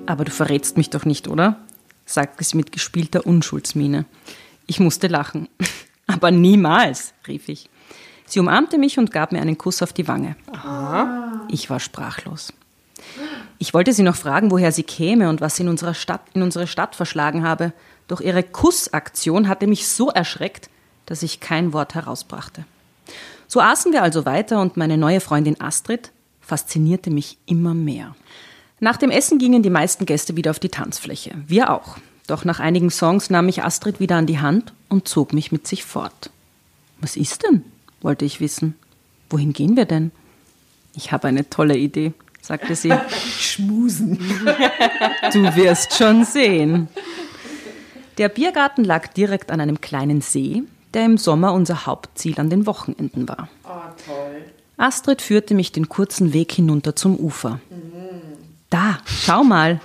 Aber du verrätst mich doch nicht, oder? sagte sie mit gespielter Unschuldsmiene. Ich musste lachen. Aber niemals, rief ich. Sie umarmte mich und gab mir einen Kuss auf die Wange. Ich war sprachlos. Ich wollte sie noch fragen, woher sie käme und was sie in, unserer Stadt, in unsere Stadt verschlagen habe. Doch ihre Kussaktion hatte mich so erschreckt, dass ich kein Wort herausbrachte. So aßen wir also weiter und meine neue Freundin Astrid faszinierte mich immer mehr. Nach dem Essen gingen die meisten Gäste wieder auf die Tanzfläche. Wir auch. Doch nach einigen Songs nahm mich Astrid wieder an die Hand und zog mich mit sich fort. Was ist denn? wollte ich wissen. Wohin gehen wir denn? Ich habe eine tolle Idee, sagte sie. Schmusen. Du wirst schon sehen. Der Biergarten lag direkt an einem kleinen See, der im Sommer unser Hauptziel an den Wochenenden war. Oh, toll. Astrid führte mich den kurzen Weg hinunter zum Ufer. Da, schau mal,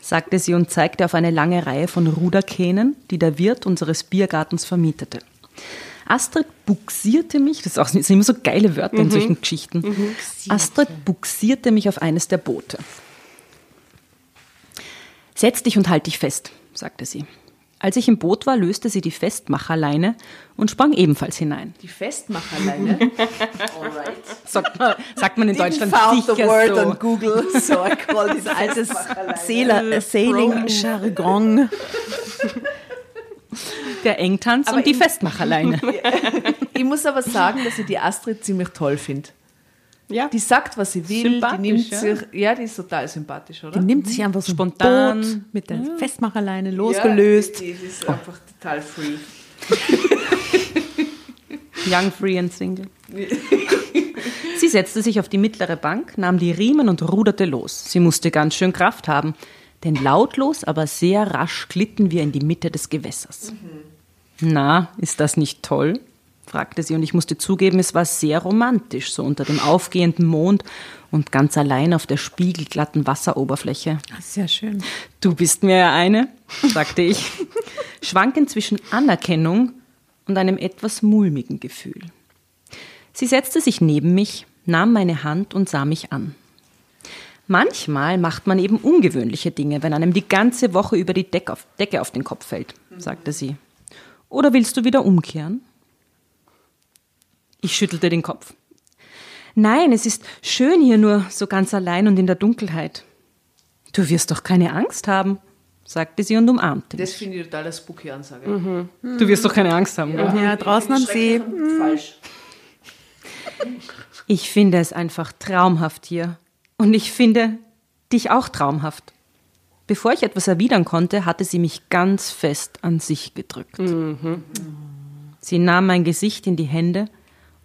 sagte sie und zeigte auf eine lange Reihe von Ruderkähnen, die der Wirt unseres Biergartens vermietete. Astrid buxierte mich, das, auch, das sind immer so geile Wörter in solchen Geschichten. Astrid buxierte mich auf eines der Boote. Setz dich und halt dich fest, sagte sie. Als ich im Boot war, löste sie die Festmacherleine und sprang ebenfalls hinein. Die Festmacherleine. Alright. Sagt man, sagt man in Deutschland found the sicher word so. on Google, so I call this Altes. Sailor, äh, Sailing-Jargon. Der Engtanz Aber und die Festmacherleine. Ich muss aber sagen, dass ich die Astrid ziemlich toll finde. Ja. Die sagt, was sie will, die Sympathisch, nimmt ja. sich, ja, die ist total sympathisch, oder? Die nimmt sich einfach so Spontan. Boot mit der Festmacherleine Ja, losgelöst. die, die ist einfach total free. Young, free and single. Sie setzte sich auf die mittlere Bank, nahm die Riemen und ruderte los. Sie musste ganz schön Kraft haben, denn lautlos, aber sehr rasch glitten wir in die Mitte des Gewässers. Na, ist das nicht toll? Fragte sie, und ich musste zugeben, es war sehr romantisch, so unter dem aufgehenden Mond und ganz allein auf der spiegelglatten Wasseroberfläche. Sehr schön. Du bist mir ja eine, sagte ich, schwankend zwischen Anerkennung und einem etwas mulmigen Gefühl. Sie setzte sich neben mich, nahm meine Hand und sah mich an. Manchmal macht man eben ungewöhnliche Dinge, wenn einem die ganze Woche über die Deck auf, Decke auf den Kopf fällt, sagte sie. Oder willst du wieder umkehren? Ich schüttelte den Kopf. Nein, es ist schön hier nur so ganz allein und in der Dunkelheit. Du wirst doch keine Angst haben, sagte sie und umarmte Das mich. finde ich total eine spooky Ansage. Du wirst doch keine Angst haben. oder? Ja, draußen am See. Falsch. Ich finde es einfach traumhaft hier. Und ich finde dich auch traumhaft. Bevor ich etwas erwidern konnte, hatte sie mich ganz fest an sich gedrückt. Sie nahm mein Gesicht in die Hände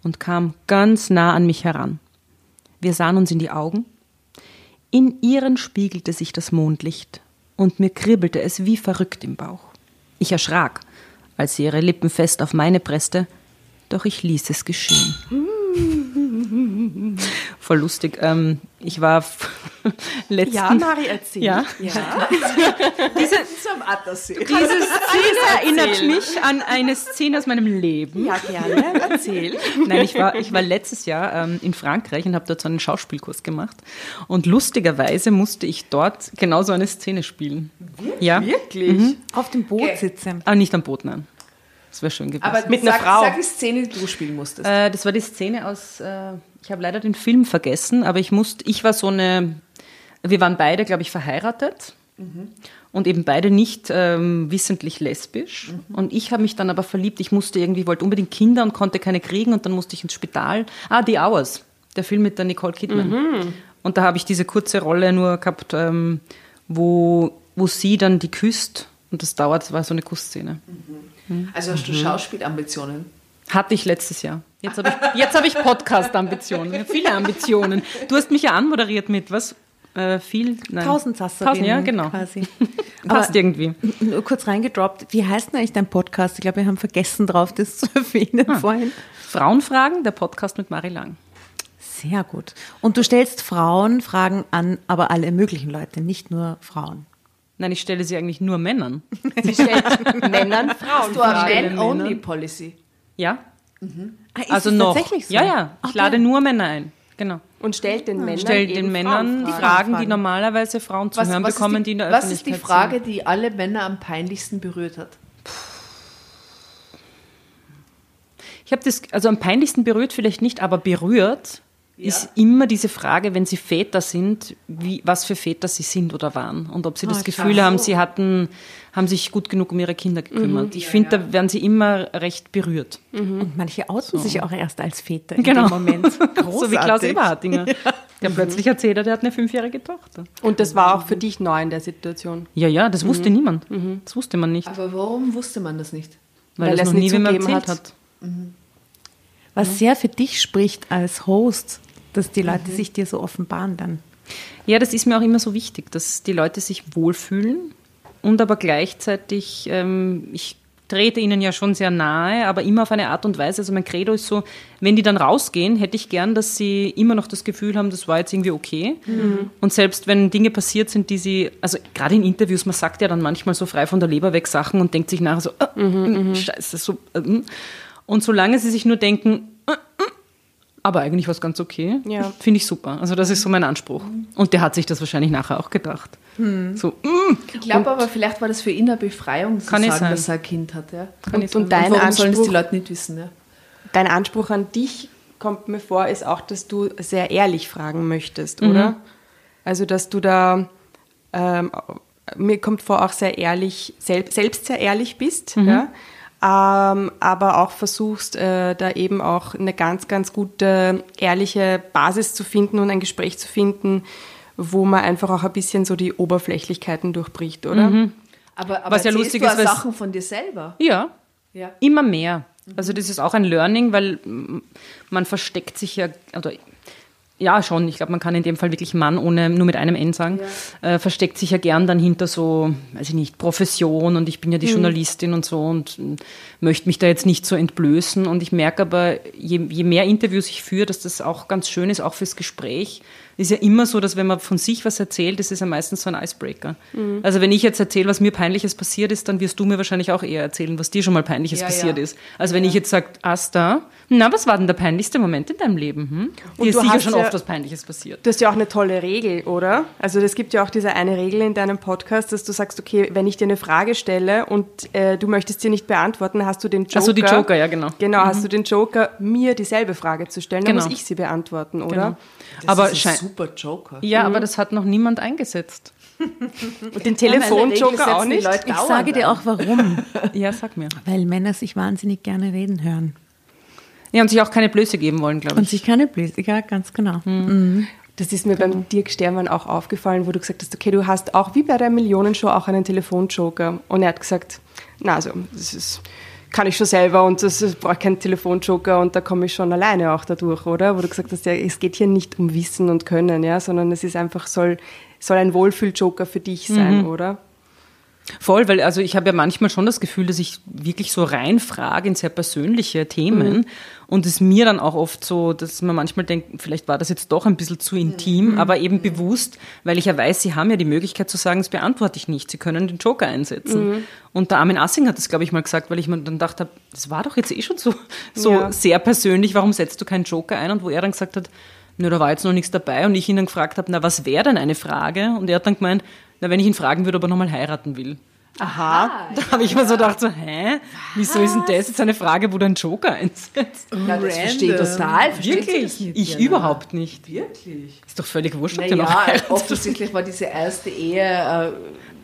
und kam ganz nah an mich heran. Wir sahen uns in die Augen. In ihren spiegelte sich das Mondlicht und mir kribbelte es wie verrückt im Bauch. Ich erschrak, als sie ihre Lippen fest auf meine presste, doch ich ließ es geschehen. Voll lustig. Ähm, ich war letzten... Ja, Mari, erzähl. Ja. ja. Diese zum Attersee. Diese Szene erinnert mich an eine Szene aus meinem Leben. Ja, gerne. Erzähl. Nein, ich war, ich war letztes Jahr ähm, in Frankreich und habe dort so einen Schauspielkurs gemacht. Und lustigerweise musste ich dort genau so eine Szene spielen. Ja, Wirklich? Auf dem Boot Okay. sitzen. aber nicht am Boot, nein. Das wäre schön gewesen. Aber Mit einer sag, Frau. Sag die Szene, die du spielen musstest. Äh, das war die Szene aus, äh, ich habe leider den Film vergessen, aber ich musste, ich war so eine, wir waren beide, glaube ich, verheiratet und eben beide nicht ähm, wissentlich lesbisch. Und ich habe mich dann aber verliebt, ich musste irgendwie, wollte unbedingt Kinder und konnte keine kriegen und dann musste ich ins Spital. Ah, The Hours, der Film mit der Nicole Kidman. Und da habe ich diese kurze Rolle nur gehabt, ähm, wo, wo sie dann die küsst und das dauert, das war so eine Kussszene. also hast du Schauspielambitionen? Hatte ich letztes Jahr. Jetzt habe ich, jetzt hab ich Podcast-Ambitionen. Viele Ambitionen. Du hast mich ja anmoderiert mit was? Äh, viel? Nein. Tausendsasserin Tausend, ja, genau. quasi. Passt Aber irgendwie. nur kurz reingedroppt. Wie heißt denn eigentlich dein Podcast? Ich glaube, wir haben vergessen drauf, das zu erwähnen Ah. vorhin. Frauenfragen, der Podcast mit Marie Lang. Sehr gut. Und du stellst Frauen Fragen an, aber alle möglichen Leute, nicht nur Frauen. Nein, ich stelle sie eigentlich nur Männern. Sie stellt Männern Frauen. Du eine Fragen. Man-Only-Policy. Ja, Ah, ist also es noch. tatsächlich so? Ja, ja. Ich Okay. lade nur Männer ein. Genau. Und stellt den Männern Stellt den Männern Frauenfragen. Fragen, die normalerweise Frauen zu hören bekommen, ist die in der was Öffentlichkeit ist die Frage, die alle Männer am peinlichsten berührt hat? Ich habe das, also am peinlichsten berührt vielleicht nicht, aber berührt ist immer diese Frage, wenn sie Väter sind, wie, was für Väter sie sind oder waren und ob sie das Ah, Gefühl ach haben, so. sie hatten, haben sich gut genug um ihre Kinder gekümmert. Ich finde, da werden sie immer recht berührt. Und manche outen sich auch erst als Väter in Genau. dem Moment. Großartig. So wie Klaus Eberhardinger. Der plötzlich erzählt hat, er hat eine fünfjährige Tochter. Und das war auch für dich neu in der Situation. Ja, ja, das wusste Mhm. niemand. Das wusste man nicht, Aber warum wusste man das nicht? weil, weil das er noch es nie zugegeben erzählt hat. hat. Was sehr für dich spricht als Host, dass die Leute sich dir so offenbaren dann. Ja, das ist mir auch immer so wichtig, dass die Leute sich wohlfühlen und aber gleichzeitig, ähm, ich trete ihnen ja schon sehr nahe, aber immer auf eine Art und Weise. Also mein Credo ist so, wenn die dann rausgehen, hätte ich gern, dass sie immer noch das Gefühl haben, das war jetzt irgendwie okay. Und selbst wenn Dinge passiert sind, die sie, also gerade in Interviews, man sagt ja dann manchmal so frei von der Leber weg Sachen und denkt sich nachher so, äh, scheiße, so. Äh, und solange sie sich nur denken, äh, äh, aber eigentlich war es ganz okay. Ja. Finde ich super. Also das ist so mein Anspruch. Und der hat sich das wahrscheinlich nachher auch gedacht. So, mm, Ich glaube aber, vielleicht war das für ihn eine Befreiung, zu Kann sagen, sein. dass er ein Kind hat. Ja? kann ich Und, sagen. und dein Und warum sollen es Anspruch, die Leute nicht wissen? Ja? dein Anspruch an dich, kommt mir vor, ist auch, dass du sehr ehrlich fragen möchtest, Mhm. oder? Also, dass du da, ähm, mir kommt vor, auch sehr ehrlich, selb, selbst sehr ehrlich bist, Mhm. ja? Ähm, aber auch versuchst, äh, da eben auch eine ganz, ganz gute, ehrliche Basis zu finden und ein Gespräch zu finden, wo man einfach auch ein bisschen so die Oberflächlichkeiten durchbricht, oder? Mhm. Aber, aber Was ja lustig du ist, Sachen von dir selber. ja, Ja. immer mehr. Also das ist auch ein Learning, weil man versteckt sich ja, oder ja schon, ich glaube, man kann in dem Fall wirklich Mann ohne nur mit einem N sagen, äh, versteckt sich ja gern dann hinter so, weiß ich nicht, Profession und ich bin ja die Journalistin und so und mm, möchte mich da jetzt nicht so entblößen. Und ich merke aber, je, je mehr Interviews ich führe, dass das auch ganz schön ist, auch fürs Gespräch. Ist ja immer so, dass wenn man von sich was erzählt, das ist ja meistens so ein Icebreaker. Also wenn ich jetzt erzähle, was mir Peinliches passiert ist, dann wirst du mir wahrscheinlich auch eher erzählen, was dir schon mal Peinliches Ja, passiert ja. ist. Also wenn ich jetzt sage, Asta, na, was war denn der peinlichste Moment in deinem Leben? Hm? Und Dir ist du sicher schon ja- oft was Peinliches passiert. Du hast ja auch eine tolle Regel, oder? Also es gibt ja auch diese eine Regel in deinem Podcast, dass du sagst, okay, wenn ich dir eine Frage stelle und äh, du möchtest sie nicht beantworten, hast du den Joker. Ach so, die Joker, ja, genau. Genau, hast du den Joker, mir dieselbe Frage zu stellen, dann Genau. muss ich sie beantworten, oder? Genau. Das aber ist ein super Joker. Ja, aber das hat noch niemand eingesetzt. Und den Telefonjoker auch nicht? Ich sage dir auch warum. Ja, sag mir. Weil Männer sich wahnsinnig gerne reden hören. Ja, und sich auch keine Blöße geben wollen, glaube Und ich. sich keine Bläse, ja, ganz genau. Das ist mir beim Dirk Stermann auch aufgefallen, wo du gesagt hast, okay, du hast auch wie bei der Millionenshow auch einen Telefonjoker. Und er hat gesagt, na also, das ist, kann ich schon selber und das ist- brauche keinen Telefonjoker und da komme ich schon alleine auch dadurch, oder? Wo du gesagt hast, ja, es geht hier nicht um Wissen und Können, ja, sondern es ist einfach, soll, soll ein Wohlfühljoker für dich sein, oder? Voll, weil also ich habe ja manchmal schon das Gefühl, dass ich wirklich so reinfrage in sehr persönliche Themen und es mir dann auch oft so, dass man manchmal denkt, vielleicht war das jetzt doch ein bisschen zu intim, aber eben bewusst, weil ich ja weiß, sie haben ja die Möglichkeit zu sagen, das beantworte ich nicht, sie können den Joker einsetzen. Und der Armin Assing hat das, glaube ich, mal gesagt, weil ich mir dann dachte, das war doch jetzt eh schon so, so Ja. sehr persönlich, warum setzt du keinen Joker ein? Und wo er dann gesagt hat, Nö, da war jetzt noch nichts dabei und ich ihn dann gefragt habe, na, was wäre denn eine Frage? Und er hat dann gemeint, na, wenn ich ihn fragen würde, ob er nochmal heiraten will. Aha. Da habe ich mir so gedacht, so, hä? Wieso ist denn das jetzt eine Frage, wo du einen Joker einsetzt? Ja, das verstehe ich total. Versteht Wirklich? nicht, Ich Jana? überhaupt nicht. Wirklich? Ist doch völlig wurscht, ob der noch Naja, heiratet. offensichtlich war diese erste Ehe äh,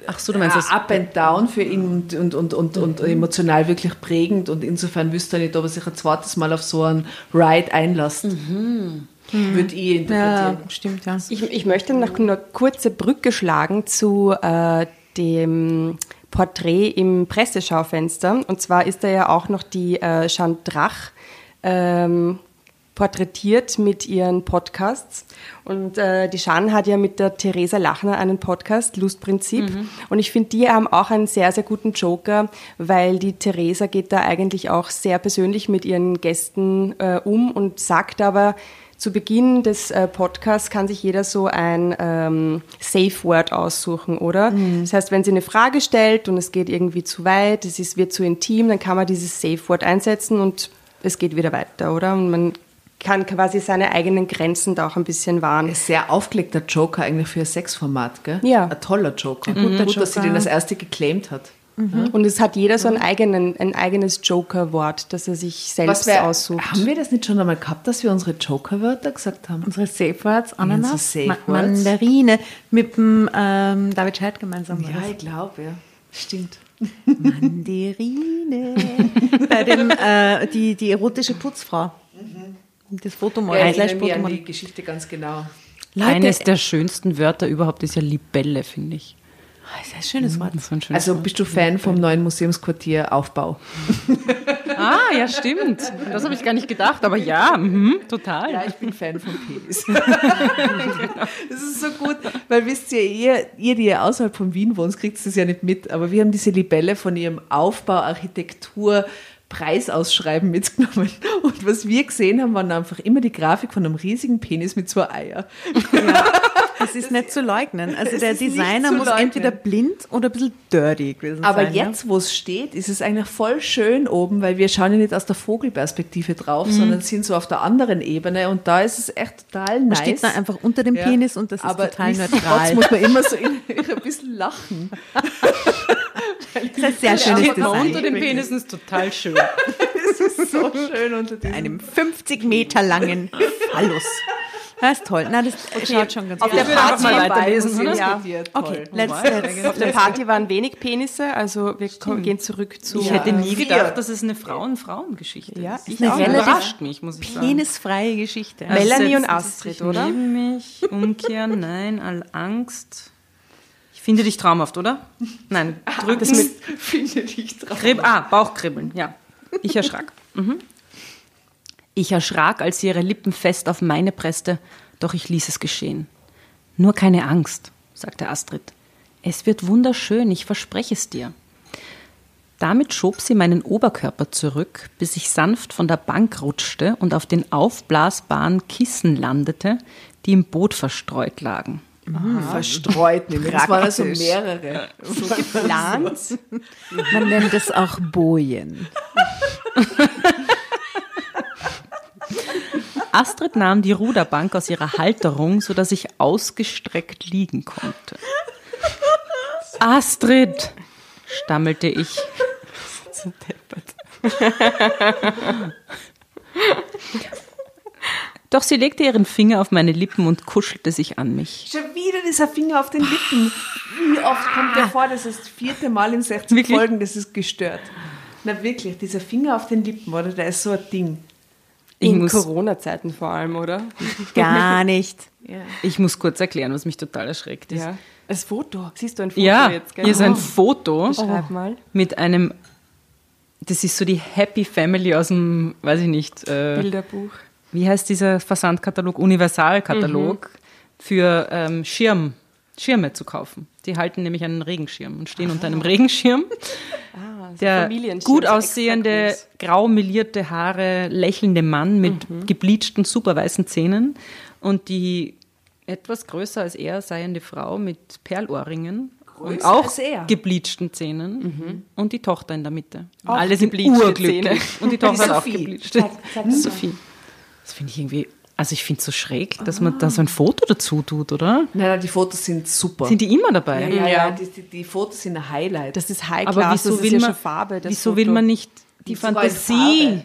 Ach so, du meinst äh, das? up and down für ihn und, und, und, und, und emotional wirklich prägend und insofern wüsste er nicht, ob er sich ein zweites Mal auf so einen Ride einlässt. Würde ich interpretieren. Ja, stimmt, ja. Ich, ich möchte noch eine kurze Brücke schlagen zu äh, dem Porträt im Presseschaufenster. Und zwar ist da ja auch noch die äh, Jeanne Drach ähm, porträtiert mit ihren Podcasts. Und äh, die Jeanne hat ja mit der Theresa Lachner einen Podcast, Lustprinzip. Und ich finde, die haben auch einen sehr, sehr guten Joker, weil die Theresa geht da eigentlich auch sehr persönlich mit ihren Gästen äh, um und sagt aber, zu Beginn des äh, Podcasts kann sich jeder so ein ähm, Safe Word aussuchen, oder? Das heißt, wenn sie eine Frage stellt und es geht irgendwie zu weit, es ist, wird zu intim, dann kann man dieses Safe Word einsetzen und es geht wieder weiter, oder? Und man kann quasi seine eigenen Grenzen da auch ein bisschen wahren. Ein sehr aufgelegter Joker eigentlich für ein Sexformat, gell? Ja. Ein toller Joker. guter Gut, dass sie Joker. den als erste geclaimt hat. Und es hat jeder so einen eigenen, ein eigenes Joker-Wort, das er sich selbst wär- aussucht. Haben wir das nicht schon einmal gehabt, dass wir unsere Joker-Wörter gesagt haben? Unsere Safe Words, Ananas, Unsere Safe Ma Words. Mandarine mit dem ähm, David Scheid gemeinsam. war Ja, das. ich glaube, ja. Stimmt. Mandarine. Bei dem, äh, die, die erotische Putzfrau. Das Fotomodel. Ja, ich erinnere mich an die Geschichte ganz genau. Leute, Eines der schönsten Wörter überhaupt ist ja Libelle, finde ich. Ah, ist ein schönes Wort. Das ist ein schönes Also bist du Fan vom neuen Museumsquartier Aufbau? Ah, ja, stimmt. Das habe ich gar nicht gedacht, aber ja, mhm, total. Ja, ich bin Fan vom Penis. das ist so gut, weil wisst ihr, ihr, ihr, die ihr außerhalb von Wien wohnt, kriegt das ja nicht mit, aber wir haben diese Libelle von ihrem Aufbau, Architektur, Preisausschreiben mitgenommen. Und was wir gesehen haben, waren einfach immer die Grafik von einem riesigen Penis mit zwei Eier. Das ist nicht zu leugnen. Also der ist Designer muss leugnen. entweder blind oder ein bisschen dirty gewesen Aber sein. jetzt, wo es steht, ist es eigentlich voll schön oben, weil wir schauen ja nicht aus der Vogelperspektive drauf, sondern sind so auf der anderen Ebene und da ist es echt total Ja? nice. Da steht da einfach unter dem Ja. Penis und das ist Aber total nichtsdestotrotz neutral. muss man immer so in, ein bisschen lachen. Das ist ein sehr schönes Steht Design. unter den Penissen ist total schön. Es ist so schön unter diesem. einem 50 Meter langen Phallus. Das ist toll. Na, das schaut schon ganz Auf gut der Ich Party mal weiterlesen, oder? Ja. Okay, let's, let's, Auf der Party waren wenig Penisse, also wir kommen, gehen zurück zu. Ich hätte nie gedacht, dass es eine Frauen-Frauengeschichte Ja, ist. ist eine überrascht mich, muss ich sagen. penisfreie Geschichte. Also Melanie und Astrid, oder? Neben mich, umkehren, nein, all Angst. Ich finde dich traumhaft, oder? Nein, drücken. Das mit, finde ich drauf. Krib ah, Bauchkribbeln, ja. Ich erschrak. Mhm. Ich erschrak, als sie ihre Lippen fest auf meine presste, doch ich ließ es geschehen. Nur keine Angst, sagte Astrid. Es wird wunderschön, ich verspreche es dir. Damit schob sie meinen Oberkörper zurück, bis ich sanft von der Bank rutschte und auf den aufblasbaren Kissen landete, die im Boot verstreut lagen. Verstreut nämlich. Das waren also mehrere. Geplant. Man nennt es auch Bojen. Astrid nahm die Ruderbank aus ihrer Halterung, sodass ich ausgestreckt liegen konnte. Astrid, stammelte ich. Doch sie legte ihren Finger auf meine Lippen und kuschelte sich an mich. Schon wieder dieser Finger auf den Lippen. Wie oft kommt der vor? Das ist das vierte Mal in 60 Wirklich? Folgen, das ist gestört. Na wirklich, dieser Finger auf den Lippen, oder? Der ist so ein Ding. Ich In Corona-Zeiten vor allem, oder? Gar nicht. ich muss kurz erklären, was mich total erschreckt ist. Ja. Das Foto. Siehst du ein Foto Ja, jetzt, gell? hier ist ein Foto Schreib mal. mit einem, das ist so die Happy Family aus dem, weiß ich nicht, äh, Bilderbuch. Wie heißt dieser Versandkatalog? Universalkatalog für ähm, Schirm, Schirme zu kaufen. Die halten nämlich einen Regenschirm und stehen unter einem Regenschirm. Ah, so Der gut aussehende, grau melierte Haare, lächelnde Mann mit Mhm. gebleachten, super weißen Zähnen und die etwas größer als er seiende Frau mit Perlohrringen und auch gebleachten Zähnen und die Tochter in der Mitte. Auch Alle sind urglücklich. Zähne. Und die Tochter hat auch Sophie. gebleachte. Sophie. Das finde ich irgendwie, also ich finde es so schräg, dass man da so ein Foto dazu tut, oder? Nein, nein, die Fotos sind super. Sind die immer dabei? ja, ja, ja, Ja. die, die, die Fotos sind ein Highlight. Das ist High Aber wieso das will ist ja man, schon Farbe. Das wieso Foto. will man nicht die in Fantasie?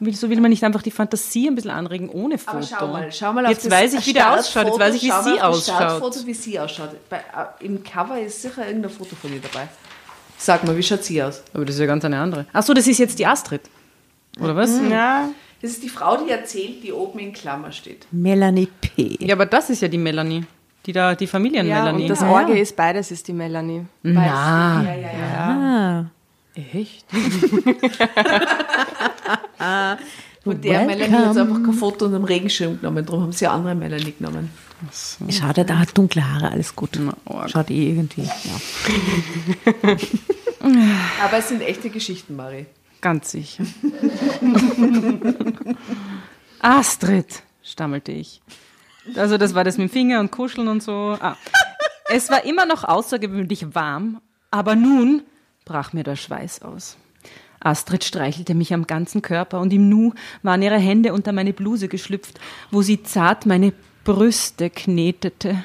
Wieso will man nicht einfach die Fantasie ein bisschen anregen ohne Foto? Aber schau mal, schau mal auf Jetzt das weiß ich, wie der ausschaut. Jetzt weiß ich, wie schau mal sie ausschaut. Startfoto, wie sie ausschaut. Bei, äh, Im Cover ist sicher irgendein Foto von ihr dabei. Sag mal, wie schaut sie aus? Aber das ist ja ganz eine andere. Ach so, das ist jetzt die Astrid. Oder was? Ja, Das ist die Frau, die erzählt, die oben in Klammer steht. Melanie P. Ja, aber das ist ja die Melanie. Die da, die ja Familien-Melanie. und das Ja. Orge ist beides, ist die Melanie. Na, Ja, ja, ja. Ah. echt? Und der Melanie hat Welcome. einfach kein Foto und einen Regenschirm genommen. Darum haben sie eine andere Melanie genommen. Schaut, er hat dunkle Haare, alles gut. Na. Schaut eh irgendwie. Ja. Aber es sind echte Geschichten, Mari. Ganz sicher. Astrid, stammelte ich. Also das war das mit dem Finger und Kuscheln und so. Ah. Es war immer noch außergewöhnlich warm, aber nun brach mir der Schweiß aus. Astrid streichelte mich am ganzen Körper und im Nu waren ihre Hände unter meine Bluse geschlüpft, wo sie zart meine Brüste knetete.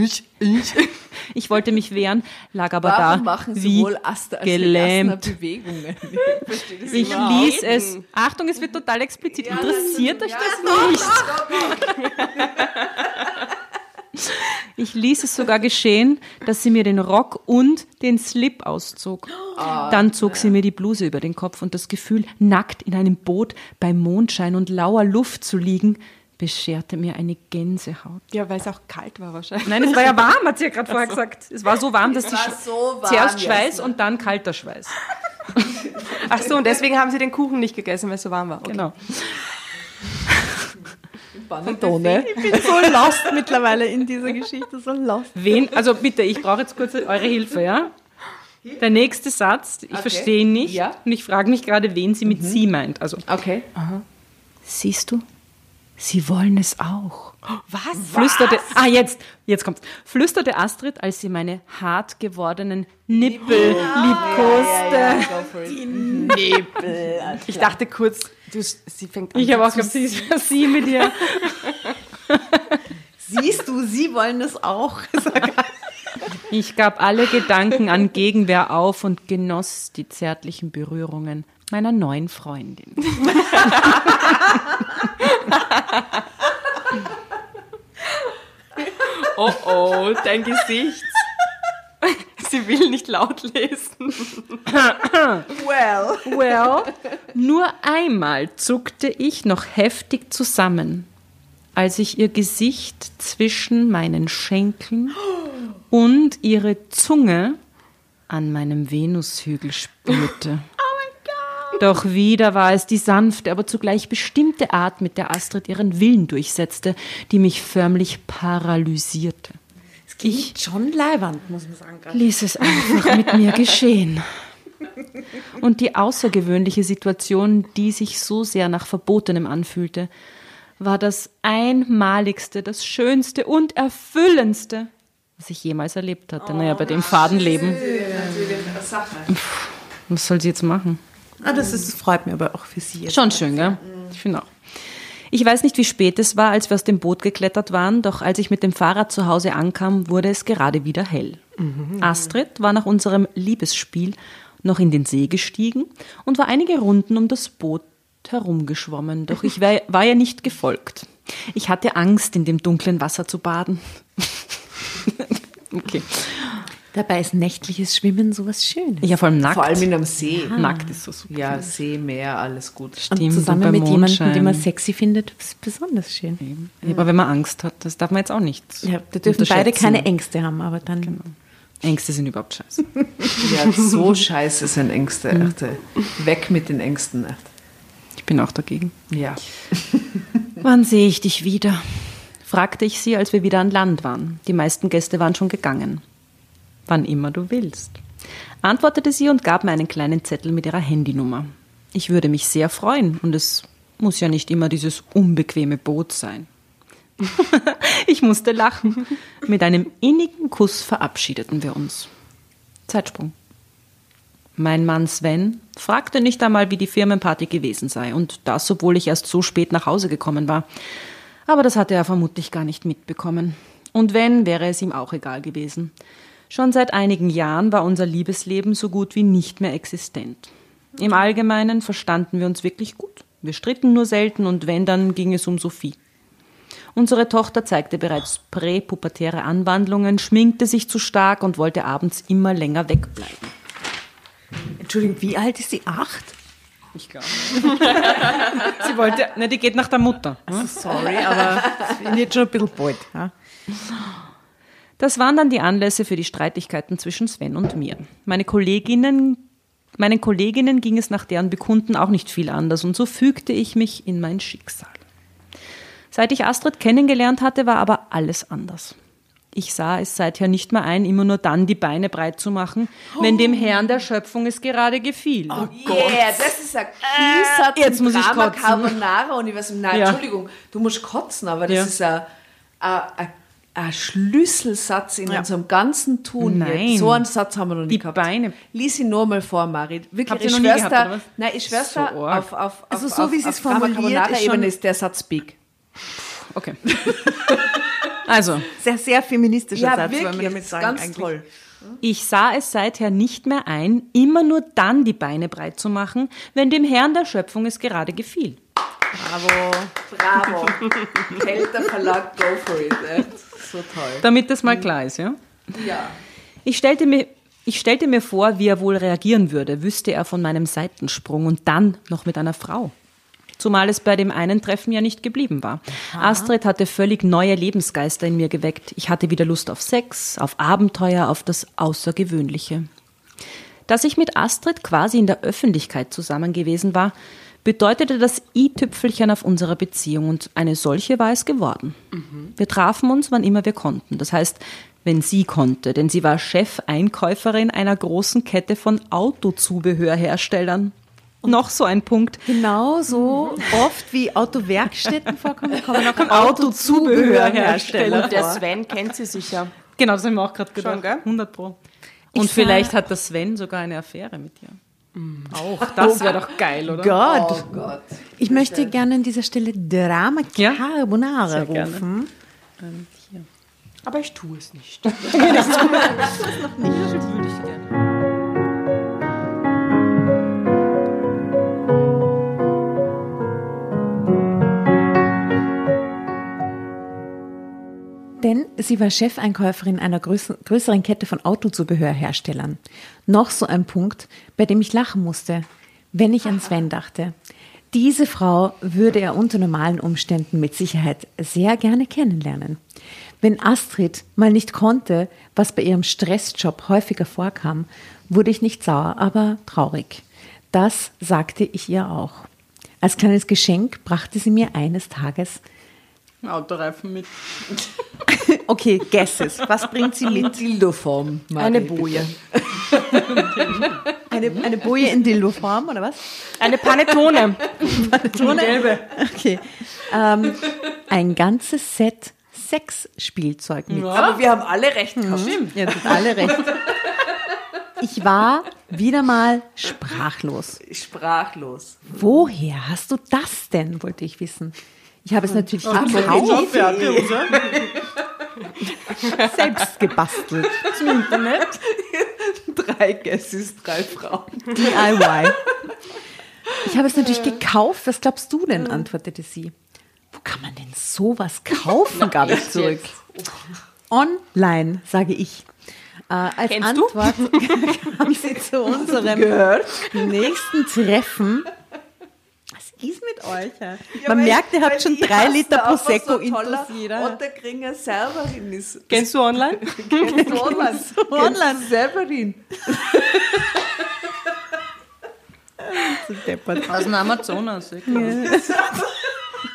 Ich, ich. Ich wollte mich wehren, lag aber Warum da machen sie wie wohl Aster als gelähmt. Bewegungen? Ich das Ich ließ es. Achtung, es wird total explizit. Interessiert euch das nicht? Ich ließ es sogar geschehen, dass sie mir den Rock und den Slip auszog. Dann zog sie mir die Bluse über den Kopf und das Gefühl, nackt in einem Boot bei Mondschein und lauer Luft zu liegen, bescherte mir eine Gänsehaut. Ja, weil es auch kalt war wahrscheinlich. Nein, es war ja warm, hat sie ja gerade vorher gesagt. Es war so warm, dass die war so warm, zuerst Schweiß und dann kalter Schweiß. Ach so, und deswegen haben sie den Kuchen nicht gegessen, weil es so warm war. Okay. Genau. Panettone. Ich bin so lost mittlerweile in dieser Geschichte, so lost. Wen, also bitte, ich brauche jetzt kurz eure Hilfe, ja? Der nächste Satz, ich verstehe ihn nicht Ja. und ich frage mich gerade, wen sie mit sie meint. Also, Okay. siehst du, sie wollen es auch. Was? Flüsterte, ah jetzt, jetzt kommt's. Flüsterte Astrid, als sie meine hart gewordenen Nippel liebkoste. go for it. Ich dachte kurz, du, sie fängt an. Ich habe auch gedacht, sie ist sie mit ihr. Siehst du, sie wollen es auch. Ich gab alle Gedanken an Gegenwehr auf und genoss die zärtlichen Berührungen meiner neuen Freundin. Oh oh, dein Gesicht. Sie will nicht laut lesen. Well. Well, nur einmal zuckte ich noch heftig zusammen, als ich ihr Gesicht zwischen meinen Schenkeln und ihre Zunge an meinem Venushügel spürte. Doch wieder war es die sanfte, aber zugleich bestimmte Art, mit der Astrid ihren Willen durchsetzte, die mich förmlich paralysierte. Ich Schon leiwand, muss man sagen. ließ es einfach mit mir geschehen. Und die außergewöhnliche Situation, die sich so sehr nach Verbotenem anfühlte, war das einmaligste, das schönste und erfüllendste, was ich jemals erlebt hatte. naja, bei dem Fadenleben. Pff, Was soll sie jetzt machen? Ah, das, ist, das freut mich aber auch für sie. Schon schön, gell? Ich finde auch. Ich weiß nicht, wie spät es war, als wir aus dem Boot geklettert waren, doch als ich mit dem Fahrrad zu Hause ankam, wurde es gerade wieder hell. Astrid war nach unserem Liebesspiel noch in den See gestiegen und war einige Runden um das Boot herumgeschwommen, doch ich war, war ihr nicht gefolgt. Ich hatte Angst, in dem dunklen Wasser zu baden. okay. Dabei ist nächtliches Schwimmen sowas Schönes. Ja, vor allem nackt. Vor allem in einem See. nackt ist so super. Ja, See, Meer, alles gut. Und Stimmt, zusammen bei mit jemandem, den man Mondschein. sexy findet, ist besonders schön. Ja, aber wenn man Angst hat, das darf man jetzt auch nicht. Ja, da dürfen beide keine Ängste haben, aber dann Ängste sind überhaupt scheiße. Ja, so scheiße sind Ängste. Echt. Weg mit den Ängsten. Echt. Ich bin auch dagegen. Ja. Wann sehe ich dich wieder? fragte ich sie, als wir wieder an Land waren. Die meisten Gäste waren schon gegangen. Wann immer du willst, antwortete sie und gab mir einen kleinen Zettel mit ihrer Handynummer. Ich würde mich sehr freuen und es muss ja nicht immer dieses unbequeme Boot sein. ich musste lachen. Mit einem innigen Kuss verabschiedeten wir uns. Zeitsprung. Mein Mann Sven fragte nicht einmal, wie die Firmenparty gewesen sei, und das, obwohl ich erst so spät nach Hause gekommen war. Aber das hatte er vermutlich gar nicht mitbekommen. Und wenn, wäre es ihm auch egal gewesen. Schon seit einigen Jahren war unser Liebesleben so gut wie nicht mehr existent. Im Allgemeinen verstanden wir uns wirklich gut. Wir stritten nur selten und wenn, dann ging es um Sophie. Unsere Tochter zeigte bereits präpubertäre Anwandlungen, schminkte sich zu stark und wollte abends immer länger wegbleiben. Entschuldigung, wie alt ist sie? Acht? Ich glaube. Sie wollte, ne, die geht nach der Mutter. Sorry, aber ich bin jetzt schon ein bisschen bald. Ja? Das waren dann die Anlässe für die Streitigkeiten zwischen Sven und mir. Meine Kolleginnen, meinen Kolleginnen ging es nach deren Bekunden auch nicht viel anders und so fügte ich mich in mein Schicksal. Seit ich Astrid kennengelernt hatte, war aber alles anders. Ich sah es seither nicht mehr ein, immer nur dann die Beine breit zu machen, wenn dem Herrn der Schöpfung es gerade gefiel. Yeah, das ist ein Kiesatz jetzt im muss ich Drama kotzen. Carbonara Universum. Nein, Ja. Entschuldigung, du musst kotzen, aber das Ja. ist ein, ein, ein ein Schlüsselsatz in unserem ganzen Tun. Nein. Jetzt. So einen Satz haben wir noch nie Die gehabt. Beine. Lies ihn nur mal vor, Marit. Wirklich, Habt ihr ich noch nie schwör's gehabt, da, oder was? nein, ich schwör's So auf, auf, Also auf, so, auf, wie sie es formuliert, ist schon- ist der Satz big. Okay. Also, Sehr, sehr feministischer Ja, Satz, wirklich, wollen wir damit sagen. ganz eigentlich. toll. ich sah es seither nicht mehr ein, immer nur dann die Beine breit zu machen, wenn dem Herrn der Schöpfung es gerade gefiel. Bravo. Bravo. Kelter Verlag, go for it. Echt. So toll. Damit das mal klar ist, ja? Ja. Ich stellte mir, ich stellte mir vor, wie er wohl reagieren würde, wüsste er von meinem Seitensprung und dann noch mit einer Frau. Zumal es bei dem einen Treffen ja nicht geblieben war. Astrid hatte völlig neue Lebensgeister in mir geweckt. Ich hatte wieder Lust auf Sex, auf Abenteuer, auf das Außergewöhnliche. Dass ich mit Astrid quasi in der Öffentlichkeit zusammen gewesen war, bedeutete das i-Tüpfelchen auf unserer Beziehung und eine solche war es geworden. Wir trafen uns, wann immer wir konnten. Das heißt, wenn sie konnte, denn sie war Chefeinkäuferin einer großen Kette von Autozubehörherstellern. Noch so ein Punkt. Genau so oft wie Autowerkstätten vorkommen, kommen auch Autozubehörhersteller Autozubehörhersteller Der. Sven kennt sie sicher. Genau, das haben wir auch gerade Schon, gedacht. gell? 100 Pro. Ich Und sah- vielleicht hat der Sven sogar eine Affäre mit dir. Auch. Das wäre doch geil, oder? Gott. Oh Gott. Ich möchte gerne an dieser Stelle Drama Ja? Carbonara gerne. rufen. Ähm. Aber ich tue es nicht. Ja, das würde ich gerne. Denn sie war Chefeinkäuferin einer größ- größeren Kette von Autozubehörherstellern. Noch so ein Punkt, bei dem ich lachen musste, wenn ich an Sven dachte. Diese Frau würde er unter normalen Umständen mit Sicherheit sehr gerne kennenlernen. Wenn Astrid mal nicht konnte, was bei ihrem Stressjob häufiger vorkam, wurde ich nicht sauer, aber traurig. Das sagte ich ihr auch. Als kleines Geschenk brachte sie mir eines Tages Autoreifen mit. Okay, Guesses. Was bringt sie mit? Dildo-Form. Eine Boje. Eine, eine Boje in Dildo-Form oder was? Eine Panettone. Gelbe. Okay. Ähm, ein ganzes Set Sexspielzeug mit. Aber wir haben alle recht gehabt. Ihr habt alle recht. Ich war wieder mal sprachlos. Sprachlos. Woher hast du das denn, wollte ich wissen. Ich habe es natürlich gekauft, selbst gebastelt. Drei Guesses, drei Frauen. DIY. Ich habe es natürlich gekauft. Was glaubst du denn? antwortete sie. Wo kann man denn sowas kaufen? gab ich zurück. Online, sage ich. Äh, als Kennst du? Antwort kam sie zu unserem nächsten Treffen. Was ist mit euch? ja? Man merkt, ihr habt schon drei Liter Prosecco intus jeder. Und der Kringer Serverin ist. Kennst du online? Kennst du online? online. Serverin. Aus dem Amazonas.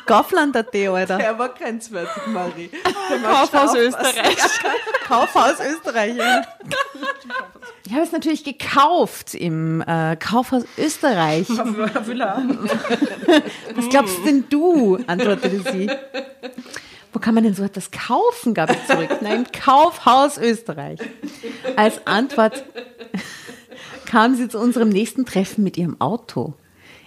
Kaufland.at, Alter. Der war grenzwertig, Marie. Kaufhaus Österreich. Kaufhaus Österreich. Ja. Ich habe es natürlich gekauft im äh, Kaufhaus Österreich. Was glaubst denn du? antwortete sie. Wo kann man denn so etwas kaufen? gab ich zurück. Nein, im Kaufhaus Österreich. Als Antwort kam sie zu unserem nächsten Treffen mit ihrem Auto.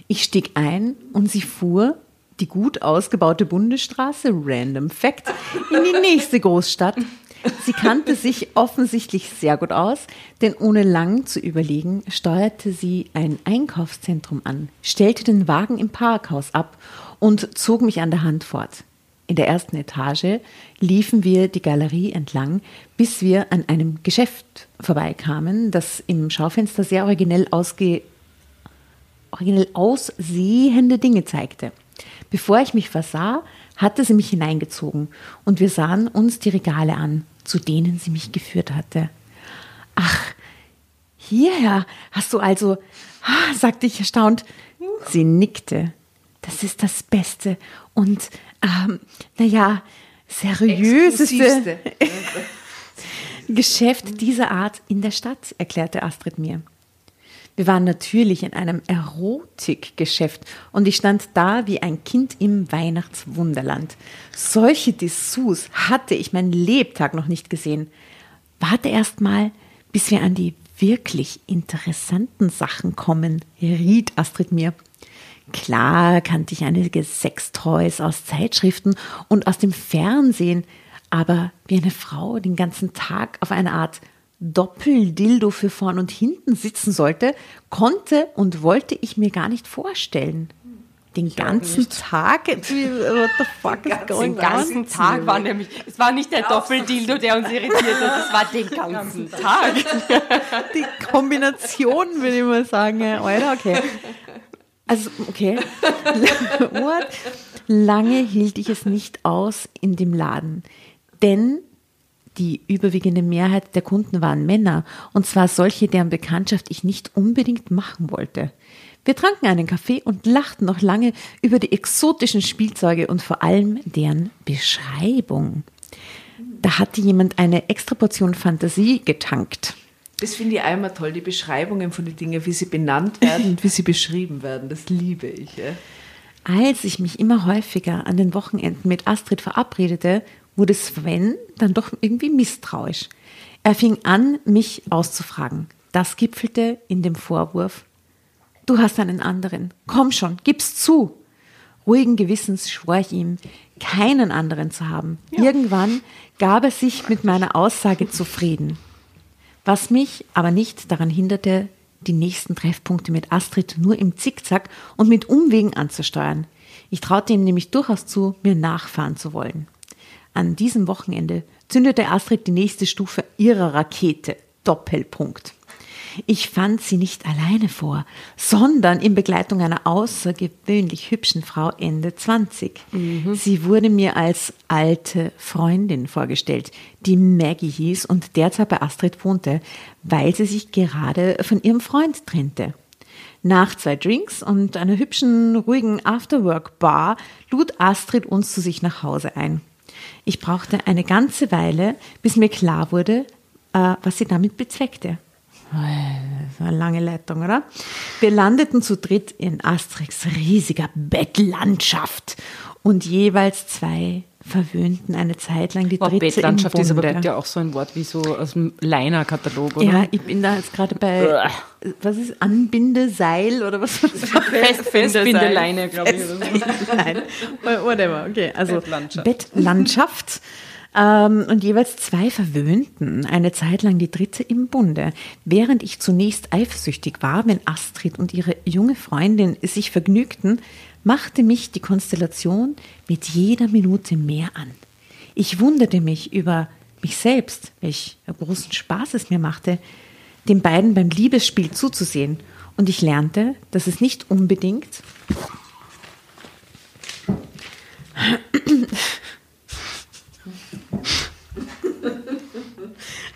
Ich stieg ein und sie fuhr die gut ausgebaute Bundesstraße, random fact, in die nächste Großstadt. Sie kannte sich offensichtlich sehr gut aus, denn ohne lang zu überlegen, steuerte sie ein Einkaufszentrum an, stellte den Wagen im Parkhaus ab und zog mich an der Hand fort. In der ersten Etage liefen wir die Galerie entlang, bis wir an einem Geschäft vorbeikamen, das im Schaufenster sehr originell, ausge originell aussehende Dinge zeigte. Bevor ich mich versah, hatte sie mich hineingezogen und wir sahen uns die Regale an, zu denen sie mich geführt hatte. Ach, hierher hast du also, ah, sagte ich erstaunt. Sie nickte. Das ist das Beste und, ähm, naja, seriöseste. Geschäft dieser Art in der Stadt, erklärte Astrid mir. Wir waren natürlich in einem Erotikgeschäft und ich stand da wie ein Kind im Weihnachtswunderland. Solche Dessous hatte ich mein Lebtag noch nicht gesehen. Warte erst mal, bis wir an die wirklich interessanten Sachen kommen, riet Astrid mir. Klar kannte ich einige Sextoys aus Zeitschriften und aus dem Fernsehen, aber wie eine Frau den ganzen Tag auf eine Art Doppeldildo für vorn und hinten sitzen sollte, konnte und wollte ich mir gar nicht vorstellen. Den ganzen Tag? What the fuck is going Den ganzen Tag war nämlich, es war nicht der Doppeldildo, der uns irritiert hat, es war den ganzen Tag. Die Kombination, würde ich mal sagen. Alter, okay. Also, okay. What? Lange hielt ich es nicht aus in dem Laden, denn die überwiegende Mehrheit der Kunden waren Männer, und zwar solche, deren Bekanntschaft ich nicht unbedingt machen wollte. Wir tranken einen Kaffee und lachten noch lange über die exotischen Spielzeuge und vor allem deren Beschreibung. Da hatte jemand eine extra Portion Fantasie getankt. Das finde ich einmal toll, die Beschreibungen von den Dingen, wie sie benannt werden und wie sie beschrieben werden. Das liebe ich. Ja. Als ich mich immer häufiger an den Wochenenden mit Astrid verabredete, wurde Sven dann doch irgendwie misstrauisch. Er fing an, mich auszufragen. Das gipfelte in dem Vorwurf, du hast einen anderen. Komm schon, gib's zu. Ruhigen Gewissens schwor ich ihm, keinen anderen zu haben. Irgendwann gab er sich mit meiner Aussage zufrieden. Was mich aber nicht daran hinderte, die nächsten Treffpunkte mit Astrid nur im Zickzack und mit Umwegen anzusteuern. Ich traute ihm nämlich durchaus zu, mir nachfahren zu wollen. An diesem Wochenende zündete Astrid die nächste Stufe ihrer Rakete. Doppelpunkt. Ich fand sie nicht alleine vor, sondern in Begleitung einer außergewöhnlich hübschen Frau Ende 20. Sie wurde mir als alte Freundin vorgestellt, die Maggie hieß und derzeit bei Astrid wohnte, weil sie sich gerade von ihrem Freund trennte. Nach zwei Drinks und einer hübschen, ruhigen Afterwork-Bar lud Astrid uns zu sich nach Hause ein. Ich brauchte eine ganze Weile, bis mir klar wurde, äh, was sie damit bezweckte. Das war eine lange Leitung, oder? Wir landeten zu dritt in Asterix riesiger Bettlandschaft und jeweils zwei verwöhnten eine Zeit lang die Boah, dritte Bettlandschaft im ist aber Bunde. bitte auch so ein Wort wie so aus dem Leiner-Katalog, oder? Ja, ich bin da jetzt gerade bei, was ist Anbindeseil oder was? Fest, Festbindeleine, glaube ich. Nein, whatever, okay. Also Bettlandschaft. Bettlandschaft. Ähm, und jeweils zwei verwöhnten, eine Zeit lang die dritte im Bunde. Während ich zunächst eifersüchtig war, wenn Astrid und ihre junge Freundin sich vergnügten, machte mich die Konstellation mit jeder Minute mehr an. Ich wunderte mich über mich selbst, welch großen Spaß es mir machte, den beiden beim Liebesspiel zuzusehen. Und ich lernte, dass es nicht unbedingt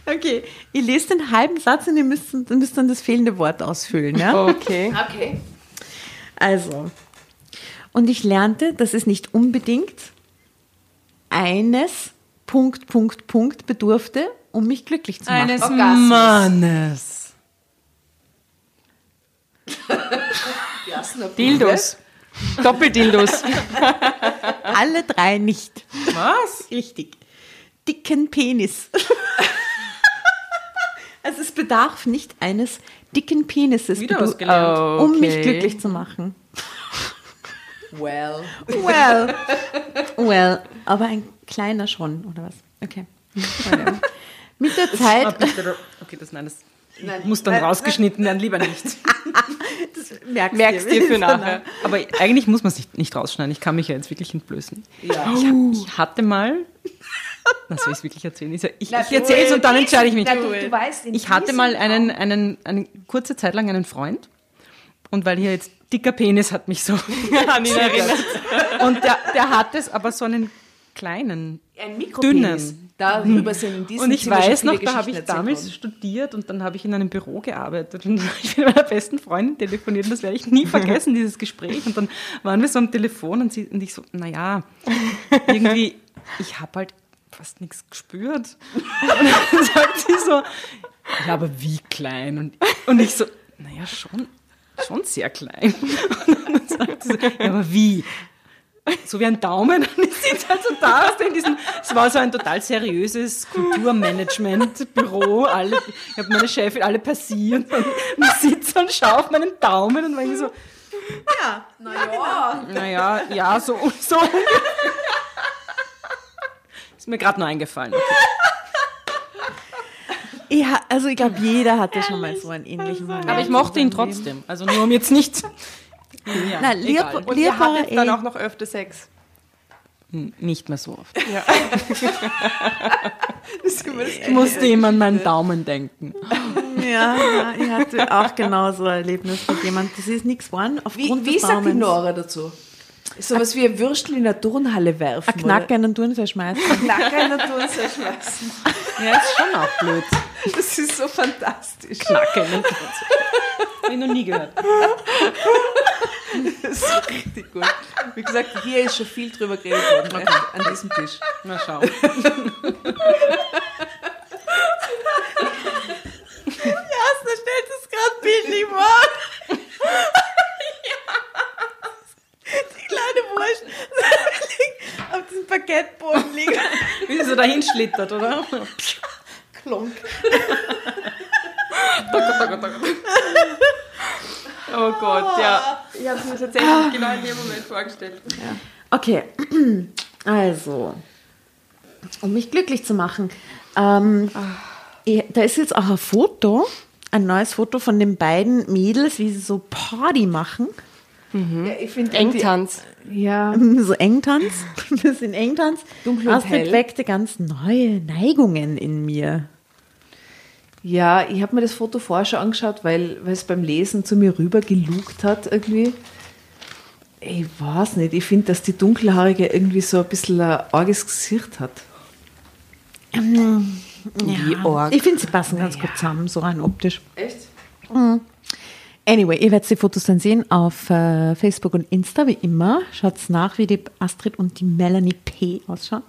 Okay, ihr lest den halben Satz und ihr müsst, müsst dann das fehlende Wort ausfüllen. Ja? Okay. Okay. Also, und ich lernte, dass es nicht unbedingt eines Punkt, Punkt, Punkt bedurfte, um mich glücklich zu machen. Eines Orgasmus. Mannes. Dildos. Doppeldildos. Alle drei nicht. Was? Richtig. Dicken Penis. also es bedarf nicht eines dicken Penises, um mich Okay. glücklich zu machen. Well. Well, well, aber ein kleiner schon, oder was? Okay. Mit der Zeit, Okay, das, nein, das muss dann rausgeschnitten werden, lieber nicht. merkst, Merkst dir für nachher. Aber eigentlich muss man es nicht, nicht rausschneiden. Ich kann mich ja jetzt wirklich entblößen. Ja. Ich, hab, ich hatte mal. Das soll ich wirklich erzählen. Ich, ich, ich erzähle es und dann entscheide ich mich. Na, du, du weißt, Ich hatte mal einen, einen, eine kurze Zeit lang einen Freund. Und weil hier jetzt dicker Penis hat mich so an ihn erinnert. Und der, der hat es aber so einen kleinen. Ein Mikropenis. dünnen. Darüber sind in diesem Und ich weiß noch, da habe ich damals worden. studiert und dann habe ich in einem Büro gearbeitet und ich bin mit meiner besten Freundin telefoniert und das werde ich nie vergessen, dieses Gespräch. Und dann waren wir so am Telefon und, sie, und ich so, naja, irgendwie, ich habe halt fast nichts gespürt. Und dann sagt sie so, ja, aber wie klein? Und, und ich so, naja, schon, schon sehr klein. Und dann sagt sie so, ja, aber wie? So wie ein Daumen. Und ich sitze halt so da, aus in diesem, es war so ein total seriöses Kulturmanagement-Büro. Alle, ich habe meine Chefin alle passiert und ich sitze und schaue auf meinen Daumen und denke so, Ja, naja. naja, ja, so, so. Ist mir gerade nur eingefallen. Ja, also ich glaube, jeder hatte schon mal so einen ähnlichen Moment. Aber ich mochte ihn trotzdem. Also nur um jetzt nicht. Ja, Na, lieb. Und ihr hattet dann ey. auch noch öfter Sex. Nicht mehr so oft. Ja. Ich musste immer an meinen Daumen denken. Ja, ja, ich hatte auch genau so ein Erlebnis mit jemandem. Das ist nichts geworden Wie, wie sagt die. Nora dazu? Sowas wie ein Würstel in der Turnhalle werfen. Ein Knacker in den Turnseil schmeißen. Oder? Knacker in der Turnhalle schmeißen. Ja, ist schon auch blöd. Das ist so fantastisch. Knacke in den Tonsel. Habe ich noch nie gehört. Das ist so richtig gut. Wie gesagt, hier ist schon viel drüber geredet worden echt, an diesem Tisch. Mal schauen. Jasna stellt es gerade bildlich vor. Die kleine Wurst auf diesem Parkettboden liegt. Wie sie so dahin schlittert, oder? Klonk. Oh Gott, ja. Ich habe es mir tatsächlich genau in dem Moment vorgestellt. Okay, also, um mich glücklich zu machen, ähm, eh, da ist jetzt auch ein Foto, ein neues Foto von den beiden Mädels, wie sie so Party machen. Ja, ich finde Engtanz. Ja. So Engtanz, ein bisschen Engtanz. Dunkel und Astrid hell. weckte ganz neue Neigungen in mir. Ja, ich habe mir das Foto vorher schon angeschaut, weil, weil es beim Lesen zu mir rüber gelugt hat irgendwie. Ich weiß nicht, ich finde, dass die Dunkelhaarige irgendwie so ein bisschen ein arges Gesicht hat. Wie arg. Ich finde, sie passen ganz gut zusammen, so rein optisch. Echt? Anyway, ihr werdet die Fotos dann sehen auf äh, Facebook und Insta, wie immer. Schaut nach, wie die Astrid und die Melanie P. ausschauen.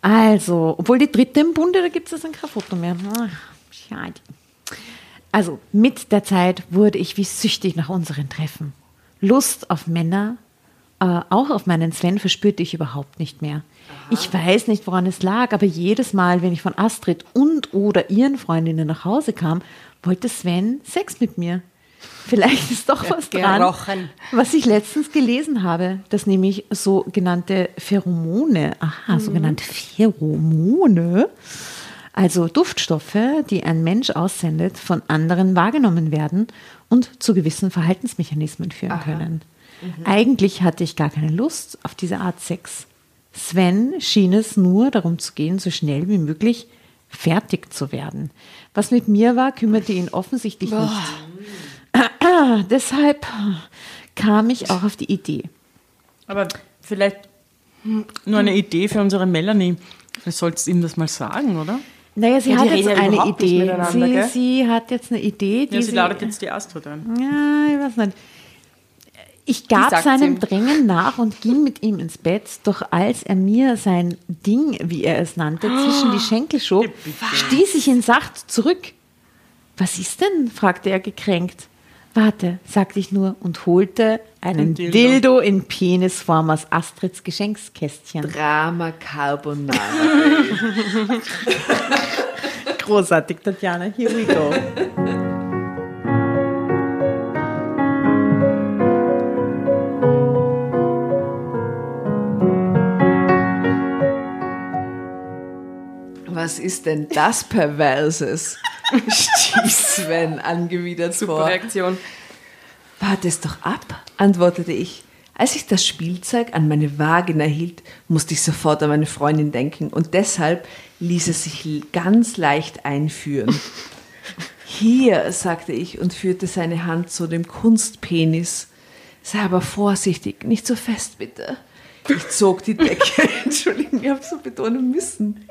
Also, obwohl die dritte im Bunde, da gibt es dann kein Foto mehr. Ach, schade. Also, mit der Zeit wurde ich wie süchtig nach unseren Treffen. Lust auf Männer, äh, auch auf meinen Sven verspürte ich überhaupt nicht mehr. Ich weiß nicht, woran es lag, aber jedes Mal, wenn ich von Astrid und oder ihren Freundinnen nach Hause kam, wollte Sven Sex mit mir. Vielleicht ist doch was dran, gerochen. was ich letztens gelesen habe, dass nämlich sogenannte Pheromone, aha, sogenannte Pheromone, also Duftstoffe, die ein Mensch aussendet, von anderen wahrgenommen werden und zu gewissen Verhaltensmechanismen führen können. Eigentlich hatte ich gar keine Lust auf diese Art Sex. Sven schien es nur darum zu gehen, so schnell wie möglich fertig zu werden. Was mit mir war, kümmerte ihn offensichtlich nicht. Deshalb kam ich auch auf die Idee. Aber vielleicht nur eine Idee für unsere Melanie. Vielleicht sollst du ihm das mal sagen, oder? Naja, sie Ja, hat jetzt eine Idee. Sie, sie hat jetzt eine Idee, die Ja, sie ladet jetzt die Astrid ein. Ja, ich weiß nicht. Ich gab seinem ihm. Drängen nach und ging mit ihm ins Bett, doch als er mir sein Ding, wie er es nannte, zwischen die Schenkel schob, stieß ich ihn sacht zurück. Was ist denn? fragte er gekränkt. Warte, sagte ich nur und holte einen Ein Dildo. Dildo. in Penisform aus Astrids Geschenkskästchen. Drama Carbonara. Großartig, Tatjana. Here we go. Was ist denn das Perverses? Stieß Sven angewidert Super vor. Reaktion. Warte es doch ab, antwortete ich. Als ich das Spielzeug an meine Vagina hielt, musste ich sofort an meine Freundin denken und deshalb ließ es sich ganz leicht einführen. Hier, sagte ich und führte seine Hand zu dem Kunstpenis. Sei aber vorsichtig, nicht so fest bitte. Ich zog die Decke, Entschuldigung, ich habe so betonen müssen.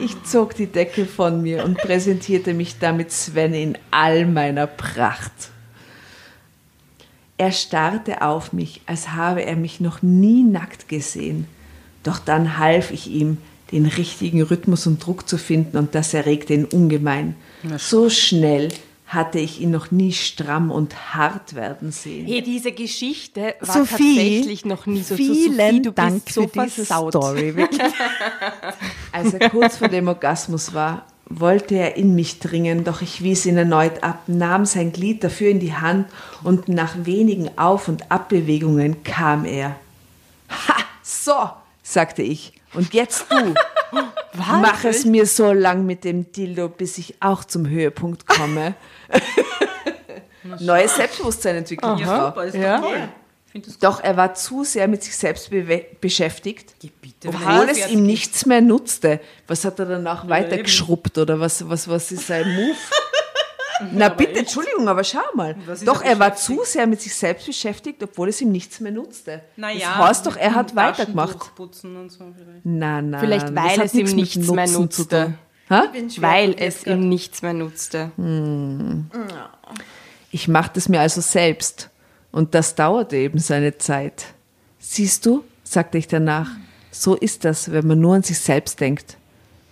Ich zog die Decke von mir und präsentierte mich damit Sven in all meiner Pracht. Er starrte auf mich, als habe er mich noch nie nackt gesehen. Doch dann half ich ihm, den richtigen Rhythmus und Druck zu finden und das erregte ihn ungemein. So schnell, hatte ich ihn noch nie stramm und hart werden sehen. Hey, diese Geschichte war Sophie, tatsächlich noch nie so. so Vielen Sophie, du Dank bist so für diese versaut. Story. Wirklich. Als er kurz vor dem Orgasmus war, wollte er in mich dringen, doch ich wies ihn erneut ab, nahm sein Glied dafür in die Hand und nach wenigen Auf- und Abbewegungen kam er. Ha, so, sagte ich. Und jetzt du. Mach es mir so lang mit dem Dildo, bis ich auch zum Höhepunkt komme. Neues Selbstbewusstsein entwickelt. Frau. Super, ist Ja. doch toll. Doch er war zu sehr mit sich selbst beschäftigt, bitte. obwohl es ihm nichts mehr nutzte. Was hat er danach weitergeschrubbt oder was, was, was ist sein Move? Na bitte, Entschuldigung, aber schau mal. Doch, er war zu sehr mit sich selbst beschäftigt, obwohl es ihm nichts mehr nutzte. Naja, das heißt doch, er hat weitergemacht. Putzen und so vielleicht. Nein, nein. Vielleicht weil es ihm nichts mehr Nutzen zu nutzte. Weil es ihm nichts mehr nutzte. Ich machte es mir also selbst. Und das dauerte eben seine Zeit. Siehst du, sagte ich danach, so ist das, wenn man nur an sich selbst denkt.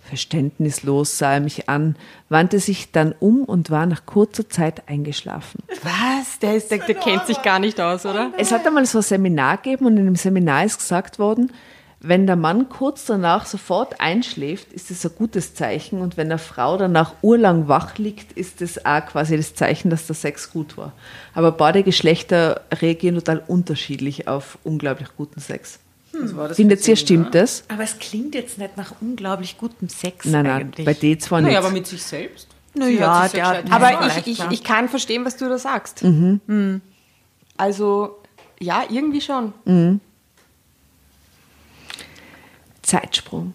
Verständnislos sah er mich an, wandte sich dann um und war nach kurzer Zeit eingeschlafen. Was? Der, ist, der, der kennt sich gar nicht aus, oder? Es hat einmal so ein Seminar gegeben und in dem Seminar ist gesagt worden, wenn der Mann kurz danach sofort einschläft, ist es ein gutes Zeichen und wenn eine Frau danach urlang wach liegt, ist es auch quasi das Zeichen, dass der Sex gut war. Aber beide Geschlechter reagieren total unterschiedlich auf unglaublich guten Sex. Was war das Findet ihr, stimmt Seminar? das? Aber es klingt jetzt nicht nach unglaublich gutem Sex Nein, nein, eigentlich. bei dir zwar nicht. Naja, aber mit sich selbst. Na Sie ja, gescheit Aber ich, ich, ich kann verstehen, was du da sagst. Mhm. Also, ja, irgendwie schon. Zeitsprung.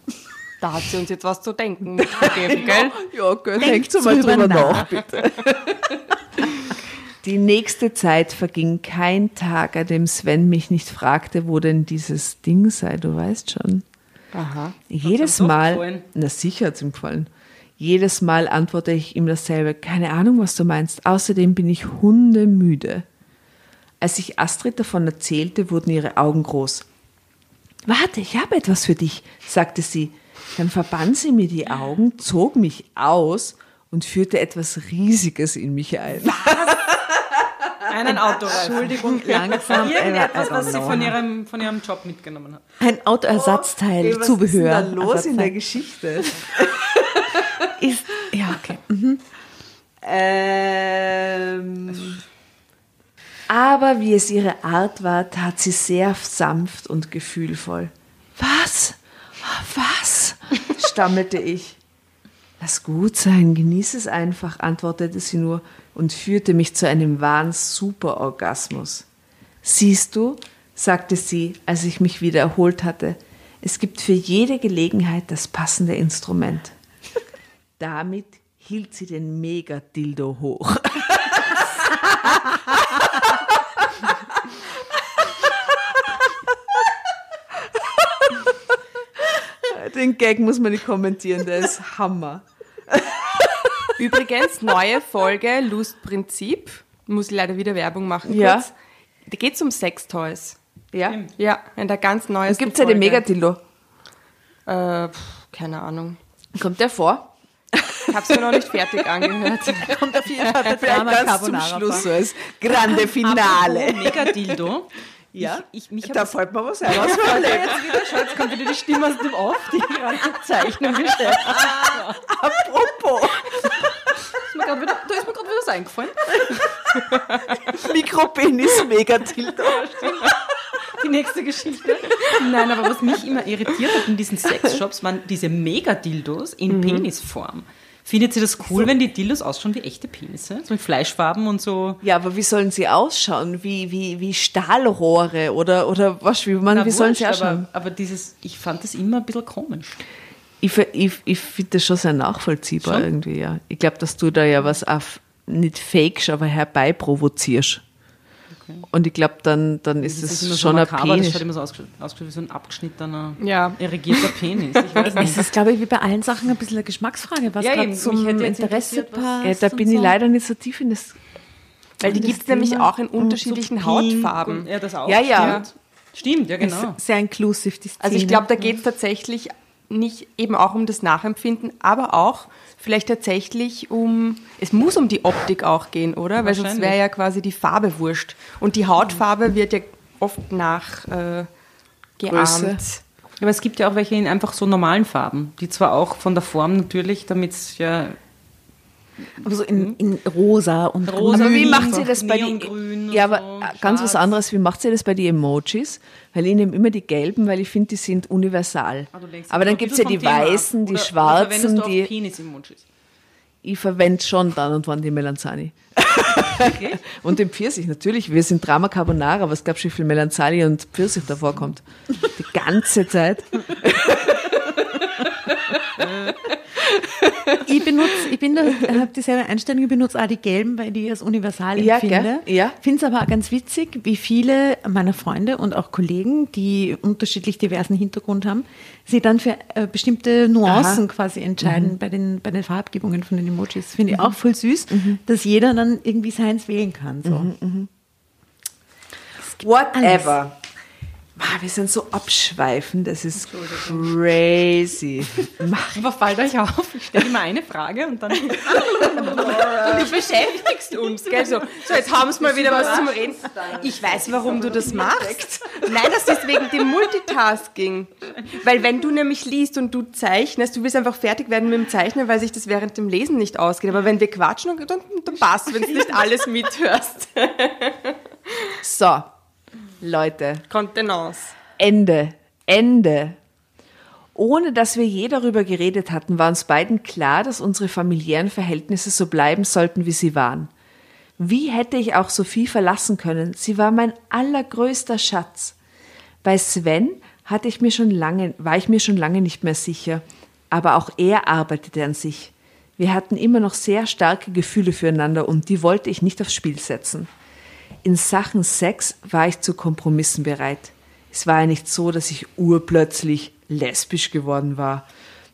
Da hat sie uns jetzt was zu denken mitgegeben, gell? Ja, gell, denkt mal drüber nach, bitte. Die nächste Zeit verging kein Tag, an dem Sven mich nicht fragte, wo denn dieses Ding sei, du weißt schon. Aha. Jedes Mal, na sicher hat es ihm gefallen. Jedes Mal antworte ich ihm dasselbe. Keine Ahnung, was du meinst. Außerdem bin ich hundemüde. Als ich Astrid davon erzählte, wurden ihre Augen groß. Warte, ich habe etwas für dich, sagte sie. Dann verband sie mir die Augen, zog mich aus und führte etwas Riesiges in mich ein. Einen Autoreifen. Entschuldigung, langsam. Irgendetwas, was sie know. von ihrem, von ihrem Job mitgenommen hat. Ein Autoersatzteil, was Zubehör. ist denn da los in der. Geschichte? Ist, ja, okay. Ähm, aber wie es ihre Art war, tat sie sehr sanft und gefühlvoll. Was? Was? stammelte ich. Lass gut sein, genieß es einfach, antwortete sie nur und führte mich zu einem wahren Superorgasmus. Siehst du, sagte sie, als ich mich wieder erholt hatte, es gibt für jede Gelegenheit das passende Instrument. Damit hielt sie den Megadildo hoch. Den Gag muss man nicht kommentieren, der ist Hammer. Übrigens, neue Folge Lustprinzip. Muss ich leider wieder Werbung machen. Ja. Kurz. Da geht es um Sextoys. Ja? Ja, in der ganz neuesten Gibt es ja den Folge. Megadildo. Äh, pff, keine Ahnung. Kommt der vor? Ich habe es mir noch nicht fertig angehört. Kommt auf jeden Fall der Drama Carbonara vor. so als grande Finale. Megadildo. Ja? Ich, ich, Da fällt mir was ein. jetzt wieder, schau, jetzt kommt wieder die Stimme aus dem Off, die gerade die Zeichnung gestellt hat. Apropos, Ist mir wieder, da ist mir gerade wieder was eingefallen. Mikropenis Megadildo. Die nächste Geschichte. Nein, aber was mich immer irritiert hat in diesen Sexshops, waren diese Megadildos in Penisform. Findet ihr das cool, wenn die Dildos ausschauen wie echte Penisse? So mit Fleischfarben und so. Ja, aber wie sollen sie ausschauen? Wie, wie, wie Stahlrohre oder, oder was? Wie, man, Na, wie sollen sie ausschauen? aber, aber dieses, ich fand das immer ein bisschen komisch. Ich, ich, ich finde das schon sehr nachvollziehbar Schon? irgendwie, ja. Ich glaube, dass du da ja was auf, nicht fakest, aber Und ich glaube, dann, dann ist Das es schon so ein makaber, das Penis. schaut immer so ausgeschaut wie so ein abgeschnittener, Ja. irrigierter Penis. Ich weiß Es ist, glaube ich, wie bei allen Sachen ein bisschen eine Geschmacksfrage, was Ja, gerade zum Interesse passt. Ja, da bin so. ich leider nicht so tief in das. Weil die das gibt es nämlich auch in unterschiedlichen So Hautfarben. Ja, das auch. Ja, ja. Stimmt, Stimmt ja, genau. Ist sehr inclusive, die Also ich Szene. glaube, da geht es tatsächlich nicht eben auch um das Nachempfinden, aber auch vielleicht tatsächlich um, es muss um die Optik auch gehen, oder? Weil sonst wäre ja quasi die Farbe wurscht. Und die Hautfarbe wird ja oft nach äh, geahmt. Aber es gibt ja auch welche in einfach so normalen Farben, die zwar auch von der Form natürlich, damit es ja Aber so in, in rosa und Rosa, Aber wie Grün, macht sie das bei und Ja, aber so, ganz was anderes. Wie macht sie das bei den Emojis? Weil ich nehme immer die gelben, weil ich finde, die sind universal. Ah, aber dann gibt es ja die weißen, die Oder- oder schwarzen, auch die Penis-Emojis. ich verwende schon dann und wann die Melanzani. und den Pfirsich, natürlich. Wir sind Drama Carbonara, aber es gab schon viel Melanzani und Pfirsich davor kommt. Die ganze Zeit. Ich benutze, ich bin da, habe dieselbe Einstellung, ich benutze auch die gelben, weil die als universal Ja, empfinde. gell? Ja. Finde es aber auch ganz witzig, wie viele meiner Freunde und auch Kollegen, die unterschiedlich diversen Hintergrund haben, sich dann für äh, bestimmte Nuancen quasi entscheiden bei, den, bei den Farbgebungen von den Emojis. Finde ich auch voll süß, dass jeder dann irgendwie seins wählen kann. So. Whatever. Ah, wir sind so abschweifend, das ist crazy. Aber fällt euch auf, ich stelle immer eine Frage und dann. Du beschäftigst uns, gell? So, so jetzt haben wir mal wieder was zum Reden. Ich weiß, warum du das machst. Nein, das ist wegen dem Multitasking. Weil wenn du nämlich liest und du zeichnest, du willst einfach fertig werden mit dem Zeichnen, weil sich das während dem Lesen nicht ausgeht. Aber wenn wir quatschen, dann, dann passt, wenn du nicht alles mithörst. So, Leute, Kontenance. Ende. Ende. Ohne dass wir je darüber geredet hatten, war uns beiden klar, dass unsere familiären Verhältnisse so bleiben sollten, wie sie waren. Wie hätte ich auch Sophie verlassen können? Sie war mein allergrößter Schatz. Bei Sven hatte ich mir schon lange, war ich mir schon lange nicht mehr sicher, aber auch er arbeitete an sich. Wir hatten immer noch sehr starke Gefühle füreinander und die wollte ich nicht aufs Spiel setzen. In Sachen Sex war ich zu Kompromissen bereit. Es war ja nicht so, dass ich urplötzlich lesbisch geworden war.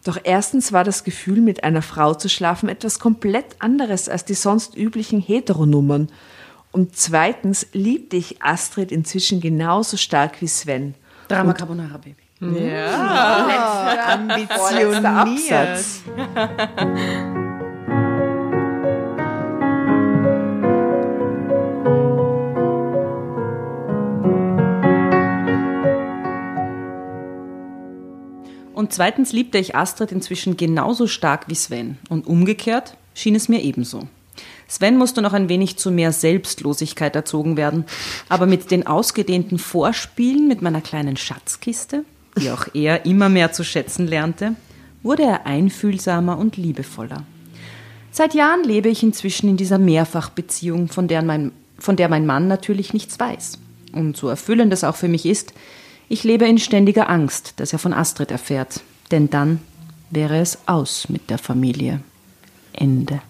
Doch erstens war das Gefühl, mit einer Frau zu schlafen, etwas komplett anderes als die sonst üblichen Heteronummern. Und zweitens liebte ich Astrid inzwischen genauso stark wie Sven. Drama Carbonara Baby. Vorletzter Absatz. Und zweitens liebte ich Astrid inzwischen genauso stark wie Sven. Und umgekehrt schien es mir ebenso. Sven musste noch ein wenig zu mehr Selbstlosigkeit erzogen werden. Aber mit den ausgedehnten Vorspielen mit meiner kleinen Schatzkiste, die auch er immer mehr zu schätzen lernte, wurde er einfühlsamer und liebevoller. Seit Jahren lebe ich inzwischen in dieser Mehrfachbeziehung, von der, mein, von der mein Mann natürlich nichts weiß. Und so erfüllend es auch für mich ist, ich lebe in ständiger Angst, dass er von Astrid erfährt. Denn dann wäre es aus mit der Familie. Ende.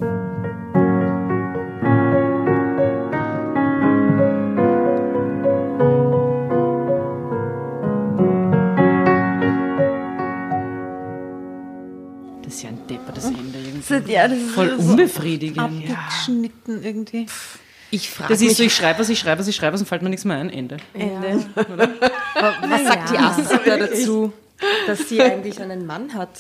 Das ist ja ein deppertes Ende irgendwie. Ja, das ist Voll so unbefriedigend. abgeschnitten irgendwie. Ich frage Das mich, ist so, ich schreibe was, ich schreibe was, ich schreibe was und fällt mir nichts mehr ein. Ende. was sagt die Astrid da dazu, dass sie eigentlich einen Mann hat?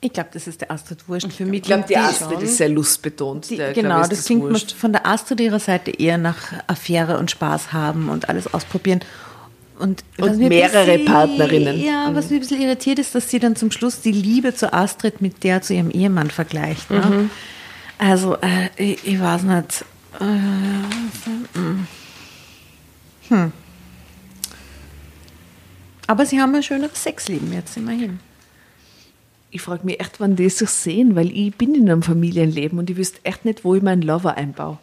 Ich glaube, das ist der Astrid Wurscht. Für mich Ich glaube, die Astrid ist sehr lustbetont. Die, Der, genau, glaub ist das klingt wurscht. von der Astrid ihrer Seite eher nach Affäre und Spaß haben und alles ausprobieren. Und, Und mehrere bisschen- Partnerinnen. Ja, was mir ein bisschen irritiert ist, dass sie dann zum Schluss die Liebe zu Astrid mit der zu ihrem Ehemann vergleicht. Ne? Mhm. Also, äh, ich, ich weiß nicht. Hm. Aber sie haben ein schöneres Sexleben jetzt immerhin. Ich frage mich echt, wann die sich sehen, weil ich bin in einem Familienleben und ich wüsste echt nicht, wo ich meinen Lover einbaue.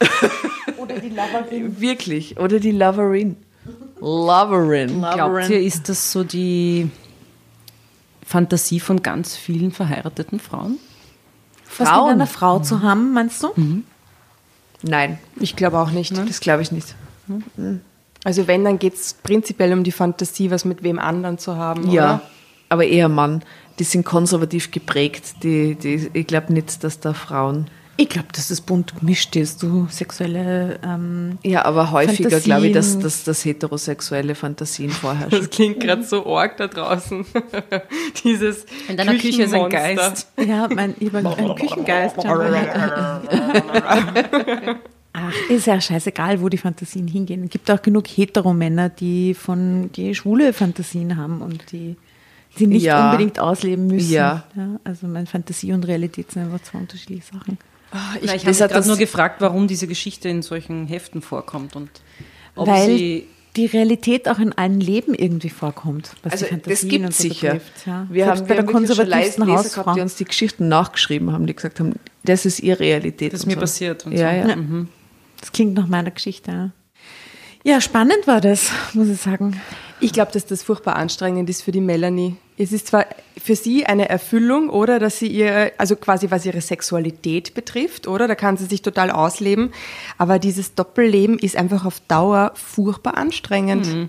Oder die Loverin. Wirklich. Oder die Loverin. Loverin. Glaubt ihr, ist das so die Fantasie von ganz vielen verheirateten Frauen? Was mit einer Frau zu haben, meinst du? Nein, Ich glaube auch nicht. das glaube ich nicht. Also wenn, dann geht es prinzipiell um die Fantasie, was mit wem anderen zu haben, Ja, oder? aber eher Mann. Die sind konservativ geprägt. Die, die, ich glaube nicht, dass da Frauen. Ich glaube, dass es bunt gemischt ist, du sexuelle. Ähm, Ja, aber häufiger glaube ich, dass, dass, dass heterosexuelle Fantasien vorherrschen. Das klingt gerade so arg da draußen. Dieses In deiner Küche ist ein. Geist. ja, mein, ich habe einen Küchengeist. Ach, ist ja scheißegal, wo die Fantasien hingehen. Es gibt auch genug Heteromänner, die von die schwule Fantasien haben und die sie nicht Ja. unbedingt ausleben müssen. Ja. also meine Fantasie und Realität sind einfach zwei unterschiedliche Sachen. Ich, ich habe das das- nur gefragt, warum diese Geschichte in solchen Heften vorkommt und ob Weil sie die Realität auch in allen Leben irgendwie vorkommt, was Also die das gibt so sicher. betrifft. Ja. Wir Selbst haben, bei wir der konservativsten Leser Hausfrau. gehabt, die uns die Geschichten nachgeschrieben haben, die gesagt haben, das ist ihre Realität. das und mir so. passiert und Ja, so. ja. Das klingt nach meiner Geschichte. Ja. ja, spannend war das, muss ich sagen. Ich glaube, dass das furchtbar anstrengend ist für die Melanie. Es ist zwar für sie eine Erfüllung, oder, dass sie ihr, also quasi was ihre Sexualität betrifft, oder, da kann sie sich total ausleben, aber dieses Doppelleben ist einfach auf Dauer furchtbar anstrengend.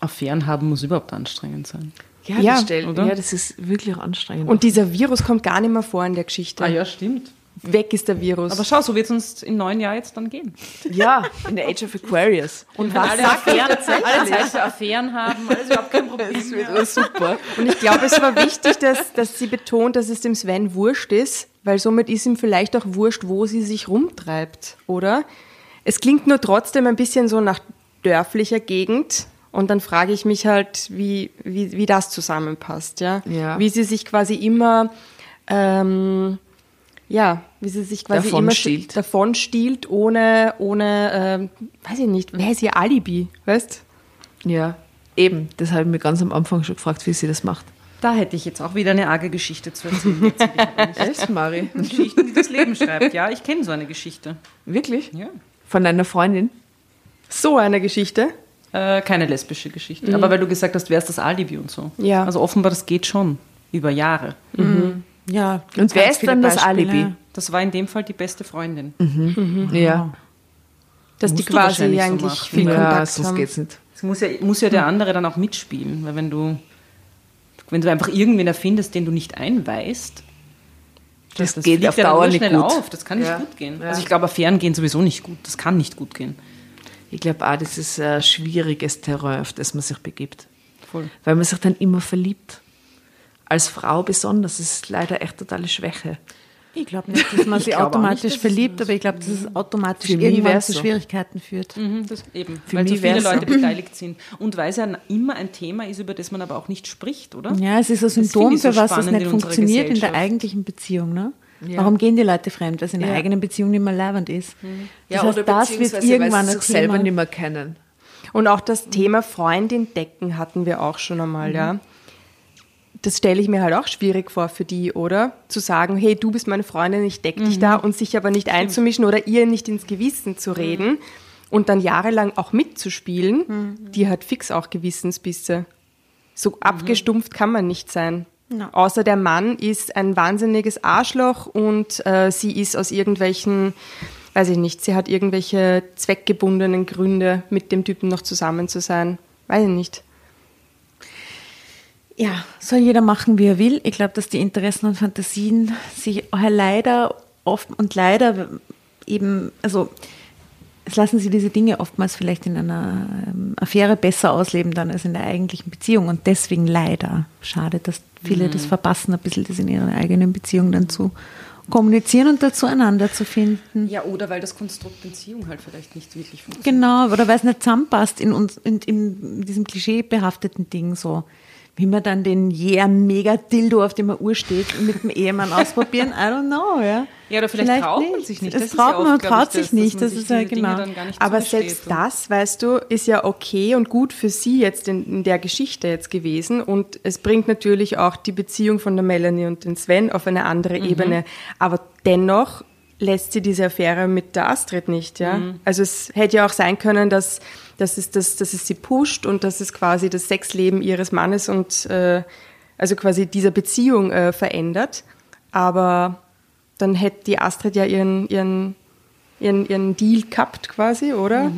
Affären haben muss überhaupt anstrengend sein. Ja, Ja, das stell- oder? ja, das ist wirklich anstrengend. Und dieser Virus kommt gar nicht mehr vor in der Geschichte. Ah ja, stimmt. Weg ist der Virus. Aber schau, so wird es uns im neuen Jahr jetzt dann gehen. ja, in der Age of Aquarius. Und was alle Affären, alle Zeit Affären haben, alles überhaupt kein Problem. Das wird alles super. Und ich glaube, es war wichtig, dass, dass sie betont, dass es dem Sven wurscht ist, weil somit ist ihm vielleicht auch wurscht, wo sie sich rumtreibt, oder? Es klingt nur trotzdem ein bisschen so nach dörflicher Gegend. Und dann frage ich mich halt, wie, wie, wie das zusammenpasst, ja? Ja. Wie sie sich quasi immer, ähm, ja, wie sie sich quasi Davon immer stiehlt. davon stiehlt, ohne, ohne, ähm, weiß ich nicht, wer ist ihr Alibi, weißt? Ja, eben. Das habe ich mir ganz am Anfang schon gefragt, wie sie das macht. Da hätte ich jetzt auch wieder eine arge Geschichte zu erzählen. Echt, Mari? Geschichten, die das Leben schreibt. Ja, ich kenne so eine Geschichte. Wirklich? Ja. Von deiner Freundin? So eine Geschichte. Äh, keine lesbische Geschichte. Aber weil du gesagt hast, wer ist das Alibi und so. Ja. Also offenbar, das geht schon über Jahre. Ja, Und wer ist dann das Alibi? Das war in dem Fall die beste Freundin. Ja. Dass Musst die du quasi wahrscheinlich so eigentlich machen. viel ja, Kontakt sonst haben. geht's nicht. Es muss ja, muss ja der andere dann auch mitspielen. Weil wenn du, wenn du einfach irgendwen erfindest, den du nicht einweist, Das, das geht auf ja Dauer nicht schnell gut. auf. Das kann nicht Ja. gut gehen. Ja. Also ich glaube, Affären gehen sowieso nicht gut. Das kann nicht gut gehen. Ich glaube auch, das ist ein schwieriges Terrain, auf das man sich begibt. Voll. Weil man sich dann immer verliebt. Als Frau besonders. Das ist leider echt totale Schwäche. Ich glaube nicht, dass man Ich sich automatisch nicht, verliebt, aber ich glaube, dass es automatisch Für irgendwann zu so. Schwierigkeiten führt. Mhm, das eben. Für weil so viele so. Leute beteiligt sind. Und weil es ja immer ein Thema ist, über das man aber auch nicht spricht, oder? Ja, es ist ein Symptom, für was das spannend nicht in funktioniert in der eigentlichen Beziehung. Ne? Ja. Warum gehen die Leute fremd? Weil es in der Ja. eigenen Beziehung nicht mehr leibend ist. Das Ja, heißt, oder das wird irgendwann weil ein sie sich selber Thema. nicht mehr kennen. Und auch das Thema Freundin decken hatten wir auch schon einmal, ja. Das stelle ich mir halt auch schwierig vor für die, oder? Zu sagen, hey, du bist meine Freundin, ich deck dich da und sich aber nicht einzumischen oder ihr nicht ins Gewissen zu reden und dann jahrelang auch mitzuspielen, die hat fix auch Gewissensbisse. So abgestumpft kann man nicht sein. Ja. Außer der Mann ist ein wahnsinniges Arschloch und äh, sie ist aus irgendwelchen, weiß ich nicht, sie hat irgendwelche zweckgebundenen Gründe, mit dem Typen noch zusammen zu sein. Weiß ich nicht. Ja, soll jeder machen, wie er will. Ich glaube, dass die Interessen und Fantasien sich leider oft und leider eben, also es lassen sie diese Dinge oftmals vielleicht in einer ähm, Affäre besser ausleben dann als in der eigentlichen Beziehung. Und deswegen leider schade, dass viele das verpassen, ein bisschen das in ihrer eigenen Beziehung dann zu kommunizieren und dazu einander zu finden. Ja, oder weil das Konstrukt Beziehung halt vielleicht nicht wirklich funktioniert. Genau, oder weil es nicht zusammenpasst in, uns, in, in diesem klischeebehafteten Ding so. Wie man dann den yeah mega Dildo, auf dem man Uhr steht, mit dem Ehemann ausprobieren, I don't know, ja. Ja, oder vielleicht traut man sich nicht. Das ist traut ja man oft, traut sich das, nicht, das ist ja genau. Aber selbst das, weißt du, ist ja okay und gut für sie jetzt in, in der Geschichte jetzt gewesen. Und es bringt natürlich auch die Beziehung von der Melanie und den Sven auf eine andere Ebene. Aber dennoch lässt sie diese Affäre mit der Astrid nicht, ja. Also es hätte ja auch sein können, dass, dass, es, das, dass es sie pusht und dass es quasi das Sexleben ihres Mannes und äh, also quasi dieser Beziehung äh, verändert. Aber dann hätte die Astrid ja ihren, ihren, ihren, ihren Deal gehabt quasi, oder?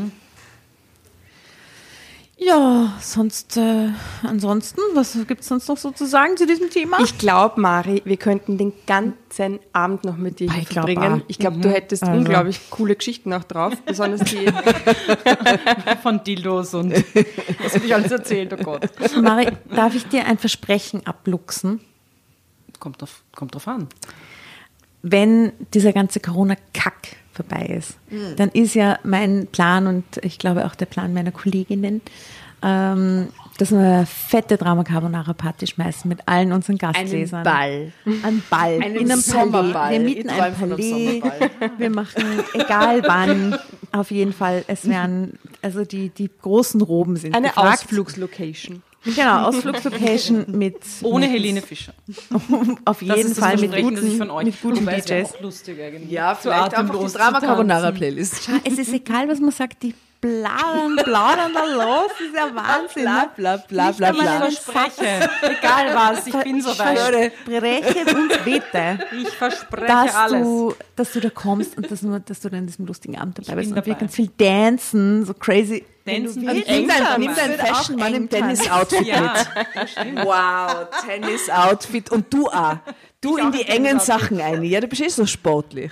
Ja, sonst, äh, ansonsten, was gibt es sonst noch so zu sagen zu diesem Thema? Ich glaube, Mari, wir könnten den ganzen Abend noch mit dir hier Ich glaub verbringen. auch. Ich glaube, du hättest Also. unglaublich coole Geschichten auch drauf, besonders die. Von Dildos und was habe ich alles erzählt, oh Gott. Mari, darf ich dir ein Versprechen abluchsen? Kommt drauf, kommt drauf an. wenn dieser ganze Corona-Kack vorbei ist, dann ist ja mein Plan und ich glaube auch der Plan meiner Kolleginnen, ähm, dass wir eine fette Drama Carbonara Party schmeißen mit allen unseren Gastlesern. Ball. Ein Ball. Einen in einem Sommerball. Palais. Wir mieten ein Palais. Wir machen, egal wann, auf jeden Fall, es werden, also die, die großen Roben sind Eine gefragt. Ausflugslocation. Genau, Ausflugslocation mit Ohne mit, Helene Fischer. Auf jeden Fall mit ich guten, von euch mit guten Wobei DJs. auch lustig eigentlich. Ja, So vielleicht einfach atemlos die Drama Carbonara. Playlist. Es ist egal, was man sagt, die blauen, plaudern da los, das ist ja Wahnsinn. Bla ne? bla bla bla bla. einen Verspreche. Egal was, ich bin so weit. Verspreche uns bitte, Ich verspreche dass alles. du, dass du da kommst und dass, du, dass du dann in diesem lustigen Abend dabei bist bin und wir dabei. ganz viel dancen, so crazy. Dancen wird willst. Nimm dein, Eng nimm dein wird auch Fashion Mann im. Tennis-Outfit Ja, mit. Wow, Tennis-Outfit. Und du auch. Du in auch die engen. Sachen ein. Ja, du bist eh so sportlich.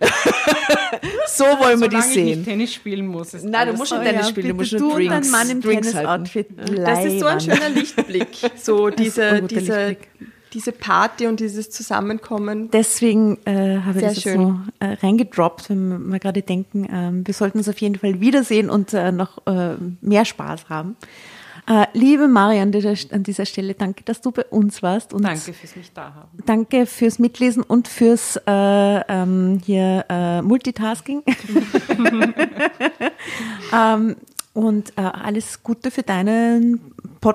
so wollen wir die Solange ich nicht sehen. Tennis spielen muss. Ist Nein, du musst schon Tennis spielen, du musst nur Drinks, dein Mann im Drinks halten. Tennis-Outfit Das ist so ein schöner Lichtblick. So diese, diese, Lichtblick. Diese Party und dieses Zusammenkommen. Deswegen äh, habe ich Sehr das so äh, reingedroppt, wenn wir gerade denken, ähm, wir sollten uns auf jeden Fall wiedersehen und äh, noch äh, mehr Spaß haben. Äh, liebe Mari, an dieser, Stelle danke, dass du bei uns warst. Und Danke fürs mich da haben. Danke fürs Mitlesen und fürs äh, ähm, hier äh, Multitasking. ähm, und äh, alles Gute für, deinen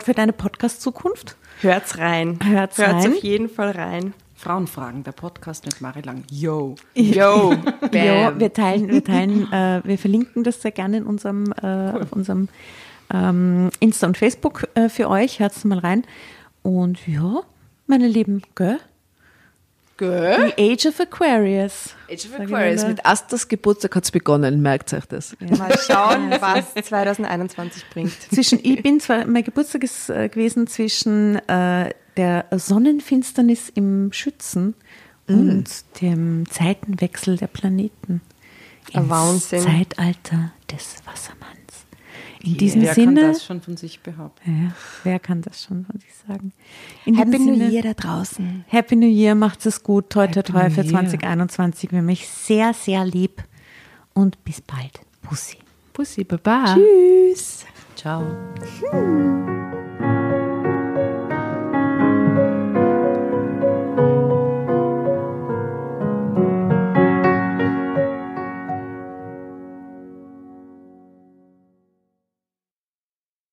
für deine Podcast-Zukunft. Hört's rein. Hört's Hört's rein. auf jeden Fall rein. Frauenfragen, der Podcast mit Mari Lang. Yo. Yo. Ja, wir teilen, wir teilen, äh, wir verlinken das sehr gerne in unserem, äh, auf unserem ähm, Insta und Facebook äh, für euch. Hört's mal rein. Und ja, meine Lieben, gell? Gell? The Age of Aquarius. Age of Aquarius. Mit Asters Geburtstag hat es begonnen, merkt euch das. Mal schauen, was 2021 bringt. zwischen, ich bin zwar, mein Geburtstag ist äh, gewesen zwischen äh, der Sonnenfinsternis im Schützen und dem Zeitenwechsel der Planeten. Ein Wahnsinn. Zeitalter des Wassermanns. In diesem Wer Sinne, kann das schon von sich behaupten? ja, wer kann das schon von sich sagen? In Happy New Sinne, Year da draußen. Happy New Year, macht's es gut, toi toi toi für Year. 2021. Wir haben euch sehr, sehr lieb und bis bald. Bussi. Bussi, baba. Tschüss. Ciao. Tschüss.